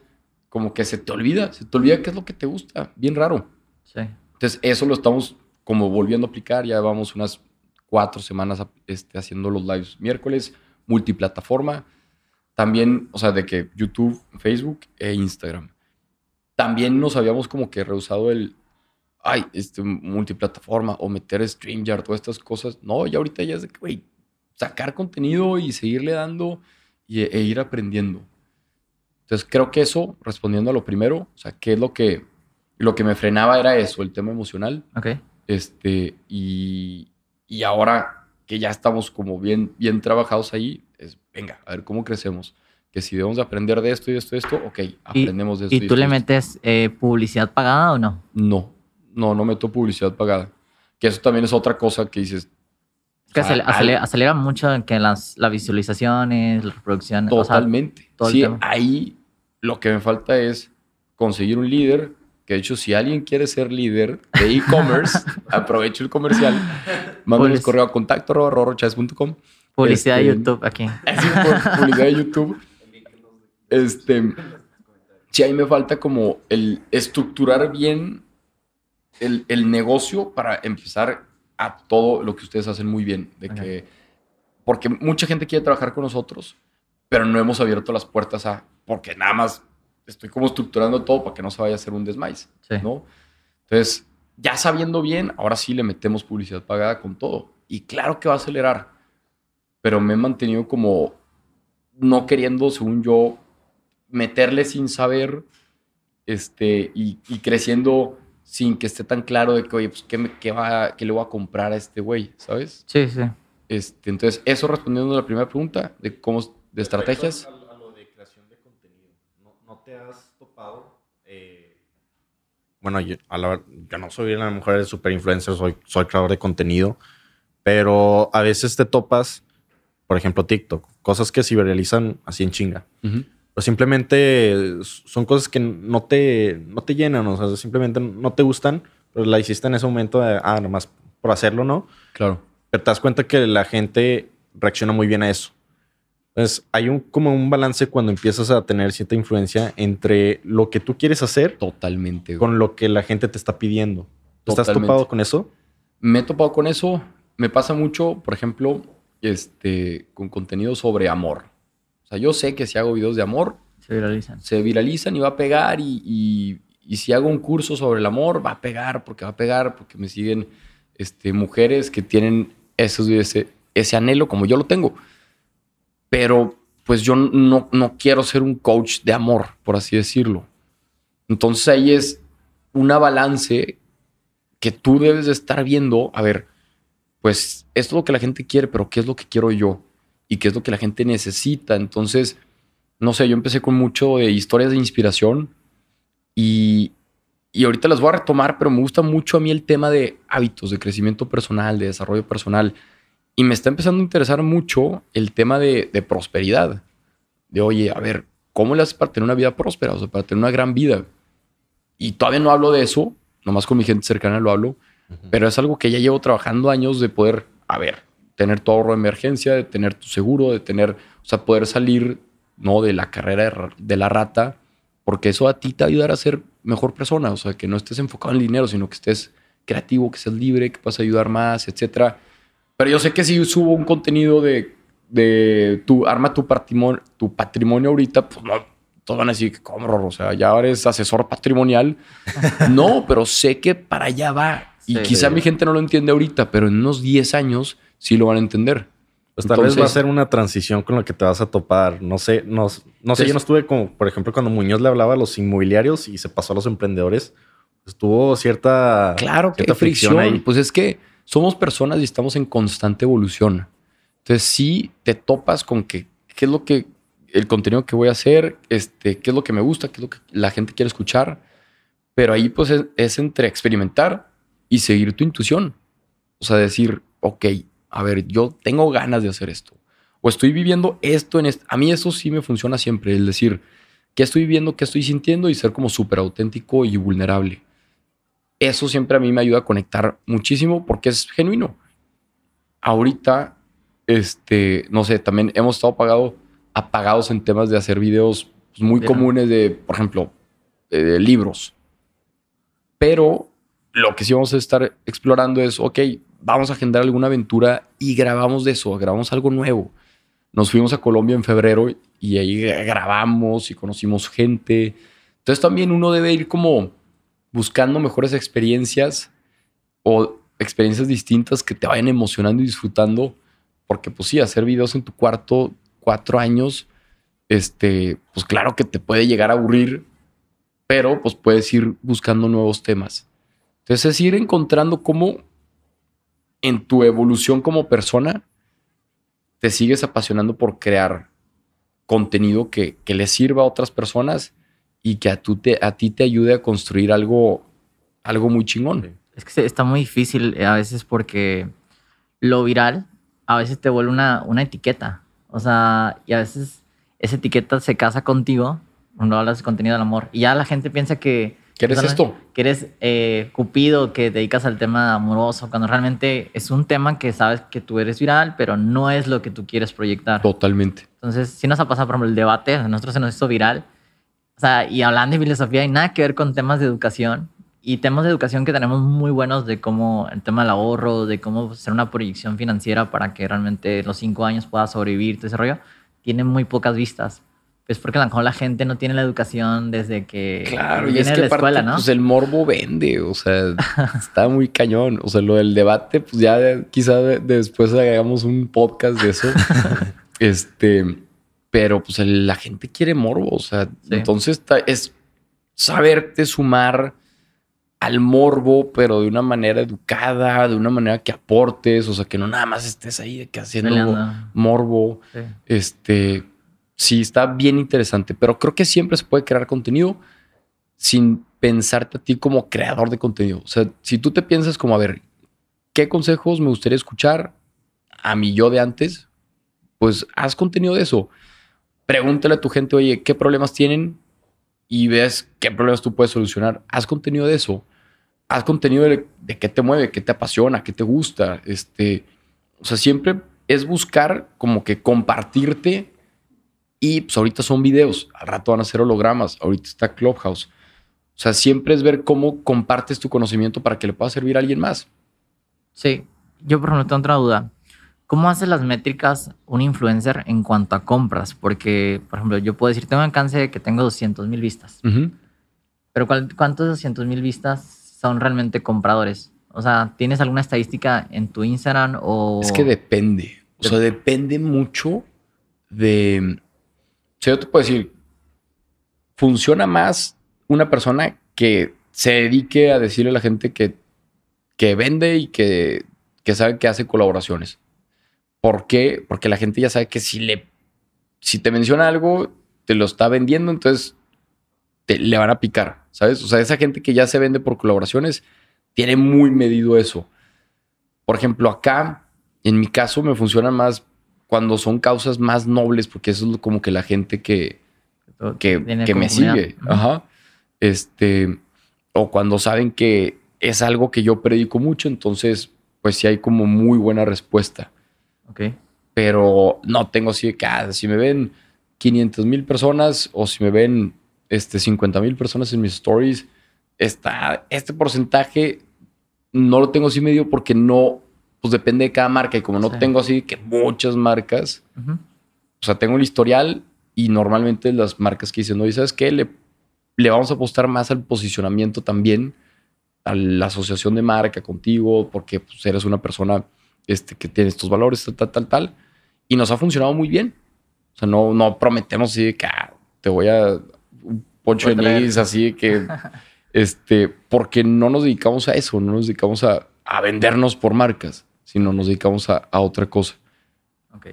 como que se te olvida, se te olvida qué es lo que te gusta, bien raro. Sí. Entonces eso lo estamos como volviendo a aplicar, ya vamos unas cuatro semanas este, haciendo los lives miércoles, multiplataforma, también, o sea, de que YouTube, Facebook e Instagram. También nos habíamos como que rehusado el, ay, este, multiplataforma o meter StreamYard o estas cosas. No, ya ahorita ya es de que, güey, sacar contenido y seguirle dando e ir aprendiendo. Entonces creo que eso, respondiendo a lo primero, o sea, qué es lo que, lo que me frenaba era eso, el tema emocional. Ok. Este, y, y ahora que ya estamos como bien, bien trabajados ahí, es, venga, a ver cómo crecemos. Que si debemos aprender de esto y esto y esto, ok, aprendemos de esto. ¿Y, tú le metes eh, publicidad pagada o no? No, no, no meto publicidad pagada. Que eso también es otra cosa que dices, que acelera, mucho que las, las visualizaciones, las reproducciones. Totalmente. sí, ahí lo que me falta es conseguir un líder. Que de hecho, si alguien quiere ser líder de e-commerce, aprovecho el comercial. Mándame el correo a contacto Publicidad de este, YouTube aquí. publicidad de YouTube. Este, sí, ahí me falta como el estructurar bien el, el negocio para empezar a todo lo que ustedes hacen muy bien. De que, porque mucha gente quiere trabajar con nosotros, pero no hemos abierto las puertas a, porque nada más estoy como estructurando todo para que no se vaya a hacer un desmais, ¿no? Entonces, ya sabiendo bien, ahora sí le metemos publicidad pagada con todo. Y claro que va a acelerar, pero me he mantenido como no queriendo, según yo, meterle sin saber este, y, creciendo sin que esté tan claro de que, oye, pues, ¿qué, va, qué le voy a comprar a este güey? ¿Sabes? Sí, sí. Este, entonces, eso respondiendo a la primera pregunta de cómo, de estrategias. A, lo de creación de contenido, ¿no, te has topado? Eh, bueno, yo, a la, yo, no soy una mujer super influencer, soy, soy creador de contenido, pero a veces te topas, por ejemplo, TikTok, cosas que se viralizan así en chinga. O simplemente son cosas que no te, no te llenan, o sea, simplemente no te gustan, pero la hiciste en ese momento, de, ah, nomás por hacerlo, ¿no? Claro. Pero te das cuenta que la gente reacciona muy bien a eso. Entonces, hay un, como un balance cuando empiezas a tener cierta influencia entre lo que tú quieres hacer. Totalmente. Con lo que la gente te está pidiendo. ¿Estás topado con eso? Me he topado con eso. Me pasa mucho, por ejemplo, este, con contenido sobre amor. Sea, yo sé que si hago videos de amor, se viralizan. Se viralizan y va a pegar. Y, si hago un curso sobre el amor, va a pegar, porque va a pegar, porque me siguen este, mujeres que tienen ese, ese anhelo como yo lo tengo. Pero pues yo no, no quiero ser un coach de amor, por así decirlo. Entonces ahí es una balance que tú debes de estar viendo. A ver, pues esto es lo que la gente quiere, pero ¿qué es lo que quiero yo? Y qué es lo que la gente necesita. Entonces, no sé, yo empecé con mucho de historias de inspiración y, y ahorita las voy a retomar, pero me gusta mucho a mí el tema de hábitos, de crecimiento personal, de desarrollo personal. Y me está empezando a interesar mucho el tema de, de prosperidad. De, oye, a ver, ¿cómo le haces para tener una vida próspera? O sea, para tener una gran vida. Y todavía no hablo de eso, nomás con mi gente cercana lo hablo, pero es algo que ya llevo trabajando años de poder, a ver, tener tu ahorro de emergencia, de tener tu seguro, de tener, o sea, poder salir, ¿no? De la carrera de, la rata, porque eso a ti te va a ayudar a ser mejor persona, o sea, que no estés enfocado en el dinero, sino que estés creativo, que seas libre, que puedas ayudar más, etcétera. Pero yo sé que si subo un contenido de, de tu arma tu patrimonio, tu patrimonio ahorita, pues no, todos van a decir que cómo, o sea, ya eres asesor patrimonial. no, pero sé que para allá va. Y quizá mi gente no lo entiende ahorita, pero en unos 10 años sí lo van a entender. Pues tal vez va a ser una transición con lo que te vas a topar. No sé, no, no sé, yo no estuve como, por ejemplo, cuando Muñoz le hablaba a los inmobiliarios y se pasó a los emprendedores, estuvo cierta, claro, cierta fricción. Ahí. Pues es que somos personas y estamos en constante evolución. Entonces sí te topas con que qué es lo que el contenido que voy a hacer, este, qué es lo que me gusta, qué es lo que la gente quiere escuchar. Pero ahí pues es entre experimentar y seguir tu intuición. O sea, decir, ok, a ver, yo tengo ganas de hacer esto. O estoy viviendo esto en esto. A mí eso sí me funciona siempre. Es decir, qué estoy viviendo, qué estoy sintiendo y ser como súper auténtico y vulnerable. Eso siempre a mí me ayuda a conectar muchísimo porque es genuino. Ahorita, este, no sé, también hemos estado apagado, apagados en temas de hacer videos pues, muy comunes de, por ejemplo, de libros. Pero lo que sí vamos a estar explorando es, ok, vamos a agendar alguna aventura y grabamos de eso, grabamos algo nuevo. Nos fuimos a Colombia en febrero y ahí grabamos y conocimos gente. Entonces también uno debe ir como buscando mejores experiencias o experiencias distintas que te vayan emocionando y disfrutando. Porque pues sí, hacer videos en tu cuarto cuatro años, este, pues claro que te puede llegar a aburrir, pero pues puedes ir buscando nuevos temas. Entonces es ir encontrando cómo en tu evolución como persona te sigues apasionando por crear contenido que, que le sirva a otras personas y que a, te, a ti te ayude a construir algo, algo muy chingón. Es que está muy difícil a veces porque lo viral a veces te vuelve una, una etiqueta. O sea, y a veces esa etiqueta se casa contigo cuando hablas de contenido del amor. Y ya la gente piensa que ¿Qué eres esto? Que eres eh, cupido, que te dedicas al tema amoroso, cuando realmente es un tema que sabes que tú eres viral, pero no es lo que tú quieres proyectar. Totalmente. Entonces, si nos ha pasado, por ejemplo, el debate, a nosotros se nos hizo viral, o sea, y hablando de filosofía, hay nada que ver con temas de educación y temas de educación que tenemos muy buenos de cómo el tema del ahorro, de cómo hacer una proyección financiera para que realmente los cinco años puedas sobrevivir, todo ese rollo, tiene muy pocas vistas. Es porque a lo mejor la gente no tiene la educación desde que claro, viene y es que de la escuela, ¿no? Pues el morbo vende, o sea, está muy cañón. O sea, lo del debate, pues ya quizá después hagamos un podcast de eso. este, pero pues la gente quiere morbo, o sea, entonces es saberte sumar al morbo, pero de una manera educada, de una manera que aportes, o sea, que no nada más estés ahí de que haciendo morbo. Este, sí, está bien interesante, pero creo que siempre se puede crear contenido sin pensarte a ti como creador de contenido. O sea, si tú te piensas como, a ver, ¿qué consejos me gustaría escuchar a mi yo de antes? Pues haz contenido de eso. Pregúntale a tu gente, oye, ¿qué problemas tienen? Y ves qué problemas tú puedes solucionar. Haz contenido de eso. Haz contenido de, de qué te mueve, qué te apasiona, qué te gusta. Este, o sea, siempre es buscar como que compartirte y pues ahorita son videos, al rato van a ser hologramas, ahorita está Clubhouse. O sea, siempre es ver cómo compartes tu conocimiento para que le pueda servir a alguien más. Sí, yo por ejemplo tengo otra duda. ¿Cómo hace las métricas un influencer en cuanto a compras? Porque, por ejemplo, yo puedo decir, tengo un alcance de que tengo 200 mil vistas. Pero ¿cuántos 200 mil vistas son realmente compradores? O sea, ¿tienes alguna estadística en tu Instagram o...? Es que depende. O sea, depende mucho de yo te puedo decir, funciona más una persona que se dedique a decirle a la gente que, que vende y que, que sabe que hace colaboraciones. ¿Por qué? Porque la gente ya sabe que si, le, si te menciona algo, te lo está vendiendo, entonces te, le van a picar, ¿sabes? O sea, esa gente que ya se vende por colaboraciones tiene muy medido eso. Por ejemplo, acá, en mi caso, me funciona más cuando son causas más nobles, porque eso es como que la gente que, que, me sigue. Ajá. Este, o cuando saben que es algo que yo predico mucho, entonces, pues sí hay como muy buena respuesta. Ok. Pero no tengo así de que, ah, si me ven 500 mil personas o si me ven este, 50 mil personas en mis stories, está, este porcentaje no lo tengo así medio porque no, pues depende de cada marca. Y como no tengo así que muchas marcas, o sea, tengo el historial y normalmente las marcas que dicen, no, ¿y sabes qué? Le, le vamos a apostar más al posicionamiento también, a la asociación de marca contigo, porque pues, eres una persona este, que tiene estos valores, tal, tal, tal, Y nos ha funcionado muy bien. O sea, no, no prometemos así de que ah, te voy a un poncho de así que, este, porque no nos dedicamos a eso, no nos dedicamos a, a vendernos por marcas sino nos dedicamos a, otra cosa. Ok.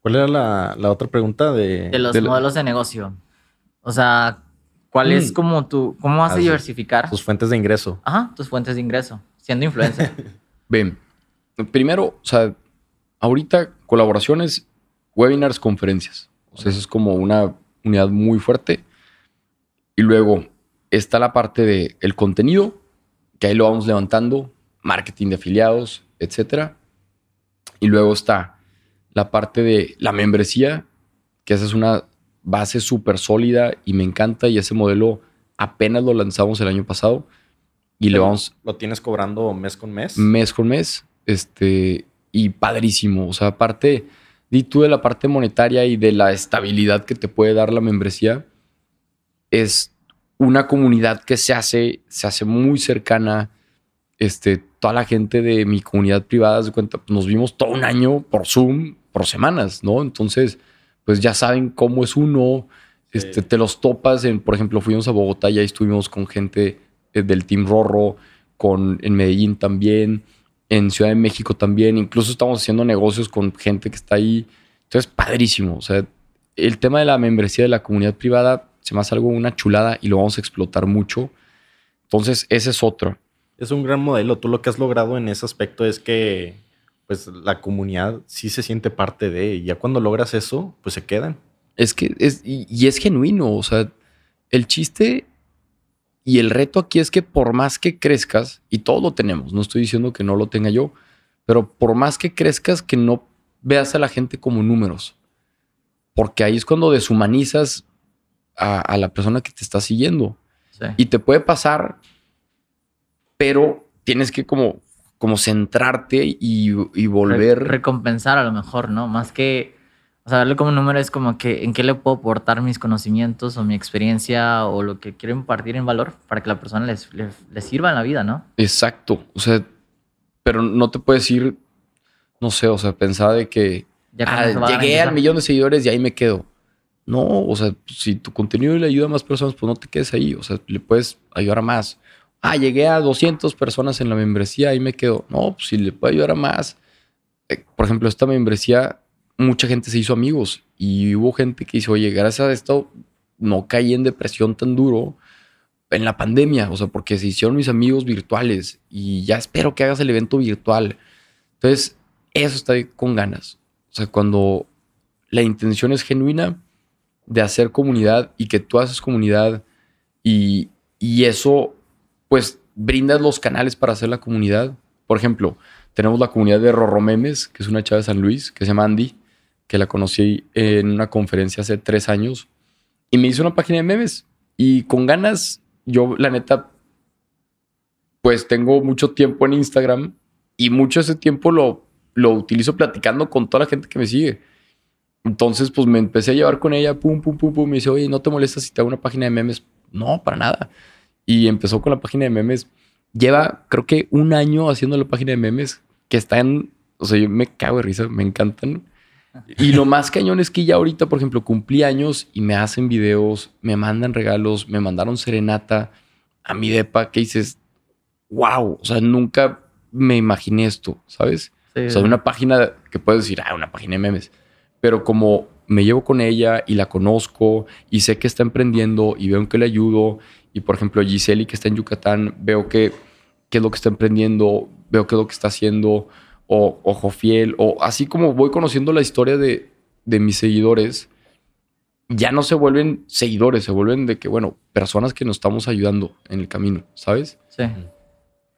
¿Cuál era la, otra pregunta de... De los modelos de negocio. O sea, ¿cuál es mm. como tu... ¿Cómo vas a ah, diversificar? Tus fuentes de ingreso. Ajá, tus fuentes de ingreso, siendo influencer. Ven, primero, o sea, ahorita colaboraciones, webinars, conferencias. O sea, eso es como una unidad muy fuerte. Y luego está la parte del el contenido, que ahí lo vamos levantando, marketing de afiliados, etcétera. Y luego está la parte de la membresía, que esa es una base súper sólida y me encanta. Y ese modelo apenas lo lanzamos el año pasado. Y le vamos. ¿Lo tienes cobrando mes con mes? Mes con mes. Este. Y padrísimo. O sea, aparte, di tú de la parte monetaria y de la estabilidad que te puede dar la membresía, es una comunidad que se hace, se hace muy cercana este, toda la gente de mi comunidad privada, de cuenta, nos vimos todo un año por Zoom, por semanas, ¿no? Entonces, pues ya saben cómo es uno, este, te los topas, en, por ejemplo, fuimos a Bogotá y ahí estuvimos con gente eh, del Team Rorro, con, en Medellín también, en Ciudad de México también, incluso estamos haciendo negocios con gente que está ahí. Entonces, padrísimo, o sea, el tema de la membresía de la comunidad privada se me hace algo una chulada y lo vamos a explotar mucho. Entonces, ese es otro es un gran modelo. Tú lo que has logrado en ese aspecto es que pues la comunidad sí se siente parte de, y ya cuando logras eso, pues se quedan. Es que es, y, es genuino, o sea, el chiste y el reto aquí es que por más que crezcas, y todo lo tenemos, no estoy diciendo que no lo tenga yo, pero por más que crezcas, que no veas a la gente como números, porque ahí es cuando deshumanizas a, la persona que te está siguiendo. Y te puede pasar pero tienes que como, como centrarte y, volver. recompensar a lo mejor, ¿no? Más que. O sea, verlo como un número es como que en qué le puedo aportar mis conocimientos o mi experiencia o lo que quiero impartir en valor para que la persona les, les, sirva en la vida, ¿no? Exacto. O sea, pero no te puedes ir, no sé, o sea, pensaba de que ah, llegué al millón de seguidores y ahí me quedo. No, o sea, si tu contenido le ayuda a más personas, pues no te quedes ahí. O sea, le puedes ayudar a más. Ah, llegué a 200 personas en la membresía, y me quedo. No, pues si le puede ayudar a más. Eh, por ejemplo, esta membresía, mucha gente se hizo amigos y hubo gente que dice, oye, gracias a esto no caí en depresión tan duro en la pandemia. O sea, porque se hicieron mis amigos virtuales y ya espero que hagas el evento virtual. Entonces, eso está con ganas. O sea, cuando la intención es genuina de hacer comunidad y que tú haces comunidad y, y eso pues brindas los canales para hacer la comunidad. Por ejemplo, tenemos la comunidad de Rorro Memes, que es una chava de San Luis, que se llama Andy, que la conocí en una conferencia hace tres años y me hizo una página de memes. Y con ganas, yo la neta, pues tengo mucho tiempo en Instagram y mucho ese tiempo lo, lo utilizo platicando con toda la gente que me sigue. Entonces, pues me empecé a llevar con ella, pum, pum, pum, pum. Me dice, oye, ¿no te molesta si te hago una página de memes? No, para nada y empezó con la página de memes. Lleva, creo que un año haciendo la página de memes que están, o sea, yo me cago de risa, me encantan. Y lo más cañón es que ya ahorita, por ejemplo, cumplí años y me hacen videos, me mandan regalos, me mandaron serenata a mi depa que dices, wow, o sea, nunca me imaginé esto, ¿sabes? o sea, una página que puedes decir, ah, una página de memes. Pero como me llevo con ella y la conozco y sé que está emprendiendo y veo que le ayudo y por ejemplo, Giseli, que está en Yucatán, veo que qué es lo que está emprendiendo, veo qué es lo que está haciendo, o Ojo Fiel, o así como voy conociendo la historia de, de mis seguidores, ya no se vuelven seguidores, se vuelven de que, bueno, personas que nos estamos ayudando en el camino, ¿sabes? Sí.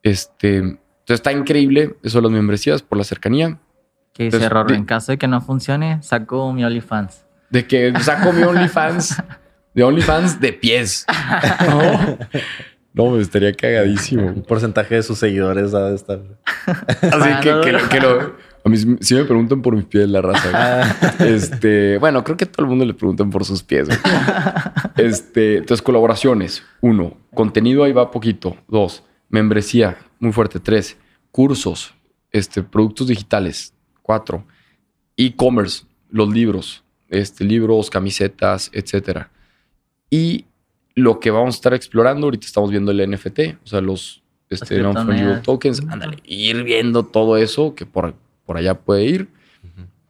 Este, entonces está increíble eso de las membresías por la cercanía. ¿Qué dice error En caso de que no funcione, saco mi OnlyFans. De que saco mi OnlyFans. de OnlyFans de pies. No, me estaría cagadísimo. Un porcentaje de sus seguidores ha de estar. Así que, que, lo, A mí sí me preguntan por mis pies la raza. Ah. Este, bueno, creo que a todo el mundo le preguntan por sus pies. Este, entonces, colaboraciones. Uno, contenido ahí va poquito. Dos, membresía, muy fuerte. Tres, cursos, este, productos digitales. Cuatro, e-commerce, los libros, este, libros, camisetas, etcétera. Y lo que vamos a estar explorando, ahorita estamos viendo el NFT, o sea, los este, non-fungible tokens, ándale, ir viendo todo eso que por, por allá puede ir.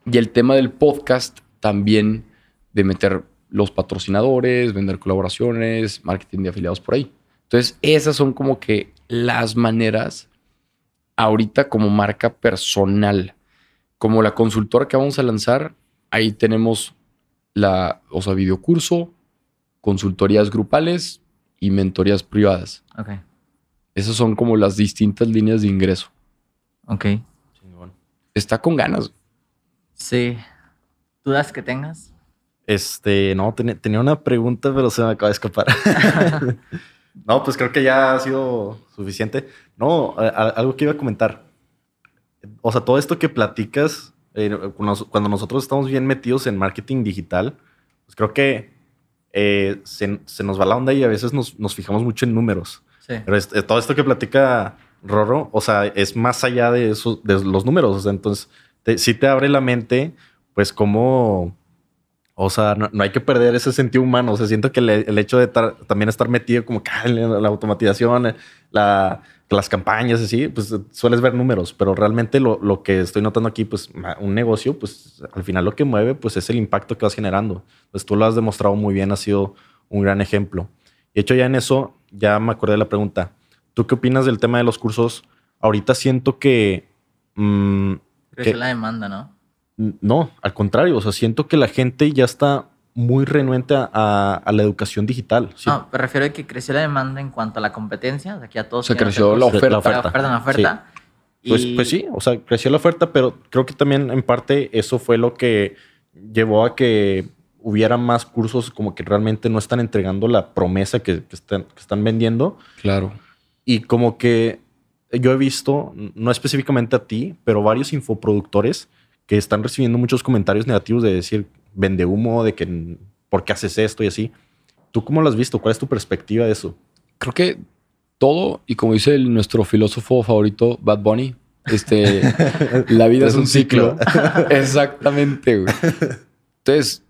Y el tema del podcast también de meter los patrocinadores, vender colaboraciones, marketing de afiliados por ahí. Entonces, esas son como que las maneras ahorita como marca personal, como la consultora que vamos a lanzar, ahí tenemos la, o sea, videocurso, consultorías grupales y mentorías privadas. Ok. Esas son como las distintas líneas de ingreso. Ok. Está con ganas. Sí. ¿Dudas que tengas? Este, no, tenía una pregunta, pero se me acaba de escapar. no, pues creo que ya ha sido suficiente. No, algo que iba a comentar. O sea, todo esto que platicas, eh, cuando nosotros estamos bien metidos en marketing digital, pues creo que eh, se, nos va la onda y a veces nos, fijamos mucho en números. Pero todo esto que platica Rorro, o sea, es más allá de, eso, de los números. entonces, si te abre la mente, pues como... O sea, no, hay que perder ese sentido humano. O sea, siento que el hecho de también estar metido como que en la automatización, la, las campañas así, pues sueles ver números, pero realmente lo, lo, que estoy notando aquí, pues un negocio, pues al final lo que mueve, pues es el impacto que vas generando. Pues tú lo has demostrado muy bien, ha sido un gran ejemplo. Y hecho ya en eso, ya me acordé de la pregunta. ¿Tú qué opinas del tema de los cursos? Ahorita siento que... Mmm, Crece la demanda, ¿no? No, al contrario, o sea, siento que la gente ya está muy renuente a, la educación digital. No, me refiero a que creció la demanda en cuanto a la competencia. O sea, todos Se creció la oferta. La oferta. Perdón, la oferta. Pues, pues sí, o sea, creció la oferta, pero creo que también en parte eso fue lo que llevó a que hubiera más cursos como que realmente no están entregando la promesa que, están, que están vendiendo. Claro. Y como que yo he visto, no específicamente a ti, pero varios infoproductores que están recibiendo muchos comentarios negativos de decir, vende humo, de que, ¿por qué haces esto y así? ¿Tú cómo lo has visto? ¿Cuál es tu perspectiva de eso? Creo que todo, y como dice nuestro filósofo favorito, Bad Bunny, este, la vida es, un ciclo. Exactamente, güey. Entonces,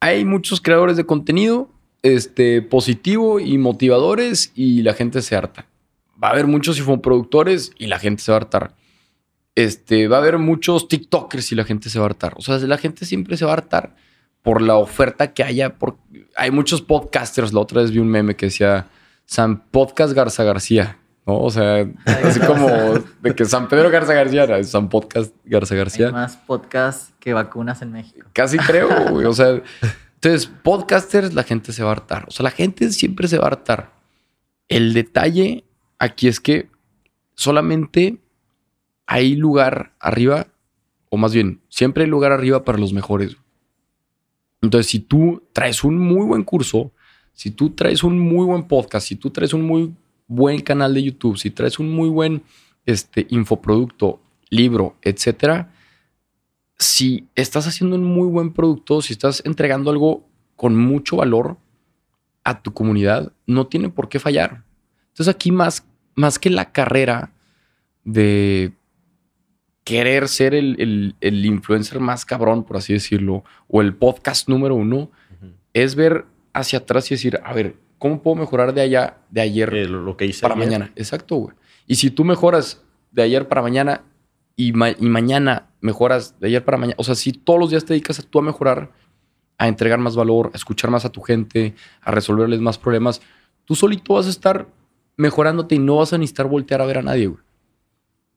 hay muchos creadores de contenido este, positivo y motivadores y la gente se harta. Va a haber muchos productores y la gente se va a hartar. Este, va a haber muchos TikTokers y la gente se va a hartar. O sea, la gente siempre se va a hartar por la oferta que haya. Por... Hay muchos podcasters. La otra vez vi un meme que decía San Podcast Garza García. ¿no? O sea, así como de que San Pedro Garza García era San Podcast Garza García. Hay más podcast que vacunas en México. Casi creo, güey. O sea, entonces, podcasters, la gente se va a hartar. O sea, la gente siempre se va a hartar. El detalle aquí es que solamente hay lugar arriba, o más bien, siempre hay lugar arriba para los mejores. Entonces, si tú traes un muy buen curso, si tú traes un muy buen podcast, si tú traes un muy buen canal de YouTube, si traes un muy buen este, infoproducto, libro, etcétera, si estás haciendo un muy buen producto, si estás entregando algo con mucho valor a tu comunidad, no tiene por qué fallar. Entonces aquí más, más que la carrera de querer ser el, influencer más cabrón, por así decirlo, o el podcast número uno, es ver hacia atrás y decir, a ver, ¿cómo puedo mejorar de allá, de ayer eh, lo que hice para mañana? Exacto, güey. Y si tú mejoras de ayer para mañana y, mañana mejoras de ayer para mañana, o sea, si todos los días te dedicas a tú a mejorar, a entregar más valor, a escuchar más a tu gente, a resolverles más problemas, tú solito vas a estar mejorándote y no vas a necesitar voltear a ver a nadie, güey.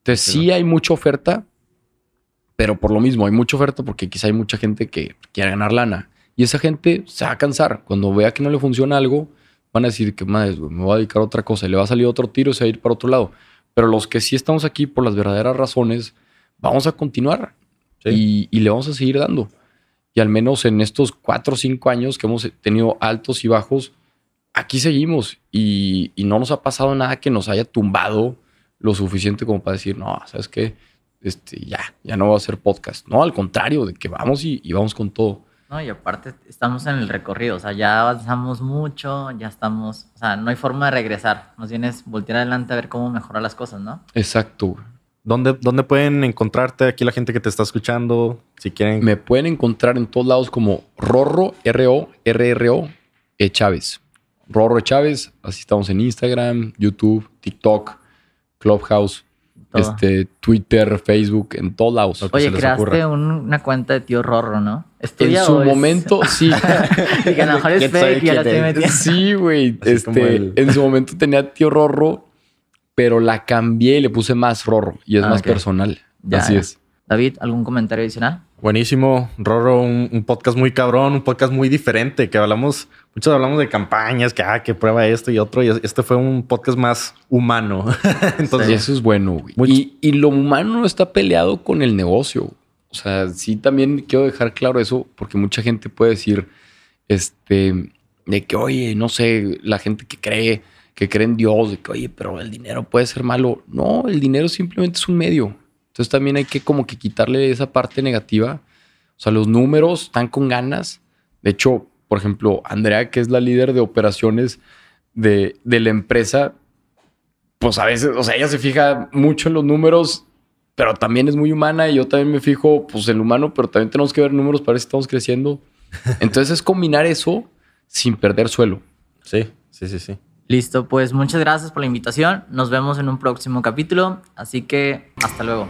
Entonces sí, hay mucha oferta, pero por lo mismo hay mucha oferta porque quizá hay mucha gente que quiere ganar lana. Y esa gente se va a cansar. Cuando vea que no le funciona algo, van a decir que madre, me voy a dedicar a otra cosa y le va a salir otro tiro y se va a ir para otro lado. Pero los que sí estamos aquí por las verdaderas razones, vamos a continuar y, le vamos a seguir dando. Y al menos en estos cuatro o cinco años que hemos tenido altos y bajos, aquí seguimos y, y no nos ha pasado nada que nos haya tumbado lo suficiente como para decir, no, ¿sabes qué? Este, ya, ya no va a ser podcast. No, al contrario, de que vamos y, vamos con todo. No, y aparte estamos en el recorrido, o sea, ya avanzamos mucho, ya estamos, o sea, no hay forma de regresar. Nos vienes voltear adelante a ver cómo mejorar las cosas, ¿no? Exacto. ¿Dónde, ¿Dónde pueden encontrarte aquí la gente que te está escuchando? Si quieren. Me pueden encontrar en todos lados como Rorro, R-O-R-R-O, E. Chávez. Rorro e. Chávez, así estamos en Instagram, YouTube, TikTok, Clubhouse, este, Twitter, Facebook, en todos lados. Oye, creaste una cuenta de tío Rorro, ¿no? En su momento, sí. y que a lo mejor es fake y ya estoy metiendo. Sí, güey. Este, En su momento tenía tío Rorro, pero la cambié y le puse más Rorro y es ah, más personal. Así es. David, ¿algún comentario adicional? Buenísimo, Rorro, un, podcast muy cabrón, un podcast muy diferente, que hablamos, muchos hablamos de campañas, que, ah, que prueba esto y otro, y este fue un podcast más humano. Entonces, eso es bueno, güey. Y, lo humano no está peleado con el negocio. O sea, sí también quiero dejar claro eso, porque mucha gente puede decir, este, de que, oye, no sé, la gente que cree, que cree en Dios, de que, oye, pero el dinero puede ser malo. No, el dinero simplemente es un medio. Entonces también hay que como que quitarle esa parte negativa. O sea, los números están con ganas. De hecho, por ejemplo, Andrea, que es la líder de operaciones de, la empresa, pues a veces, o sea, ella se fija mucho en los números, pero también es muy humana y yo también me fijo, pues, en lo humano, pero también tenemos que ver números para ver si estamos creciendo. Entonces es combinar eso sin perder suelo. Sí, sí, sí, sí. Listo, pues muchas gracias por la invitación. Nos vemos en un próximo capítulo. Así que hasta luego.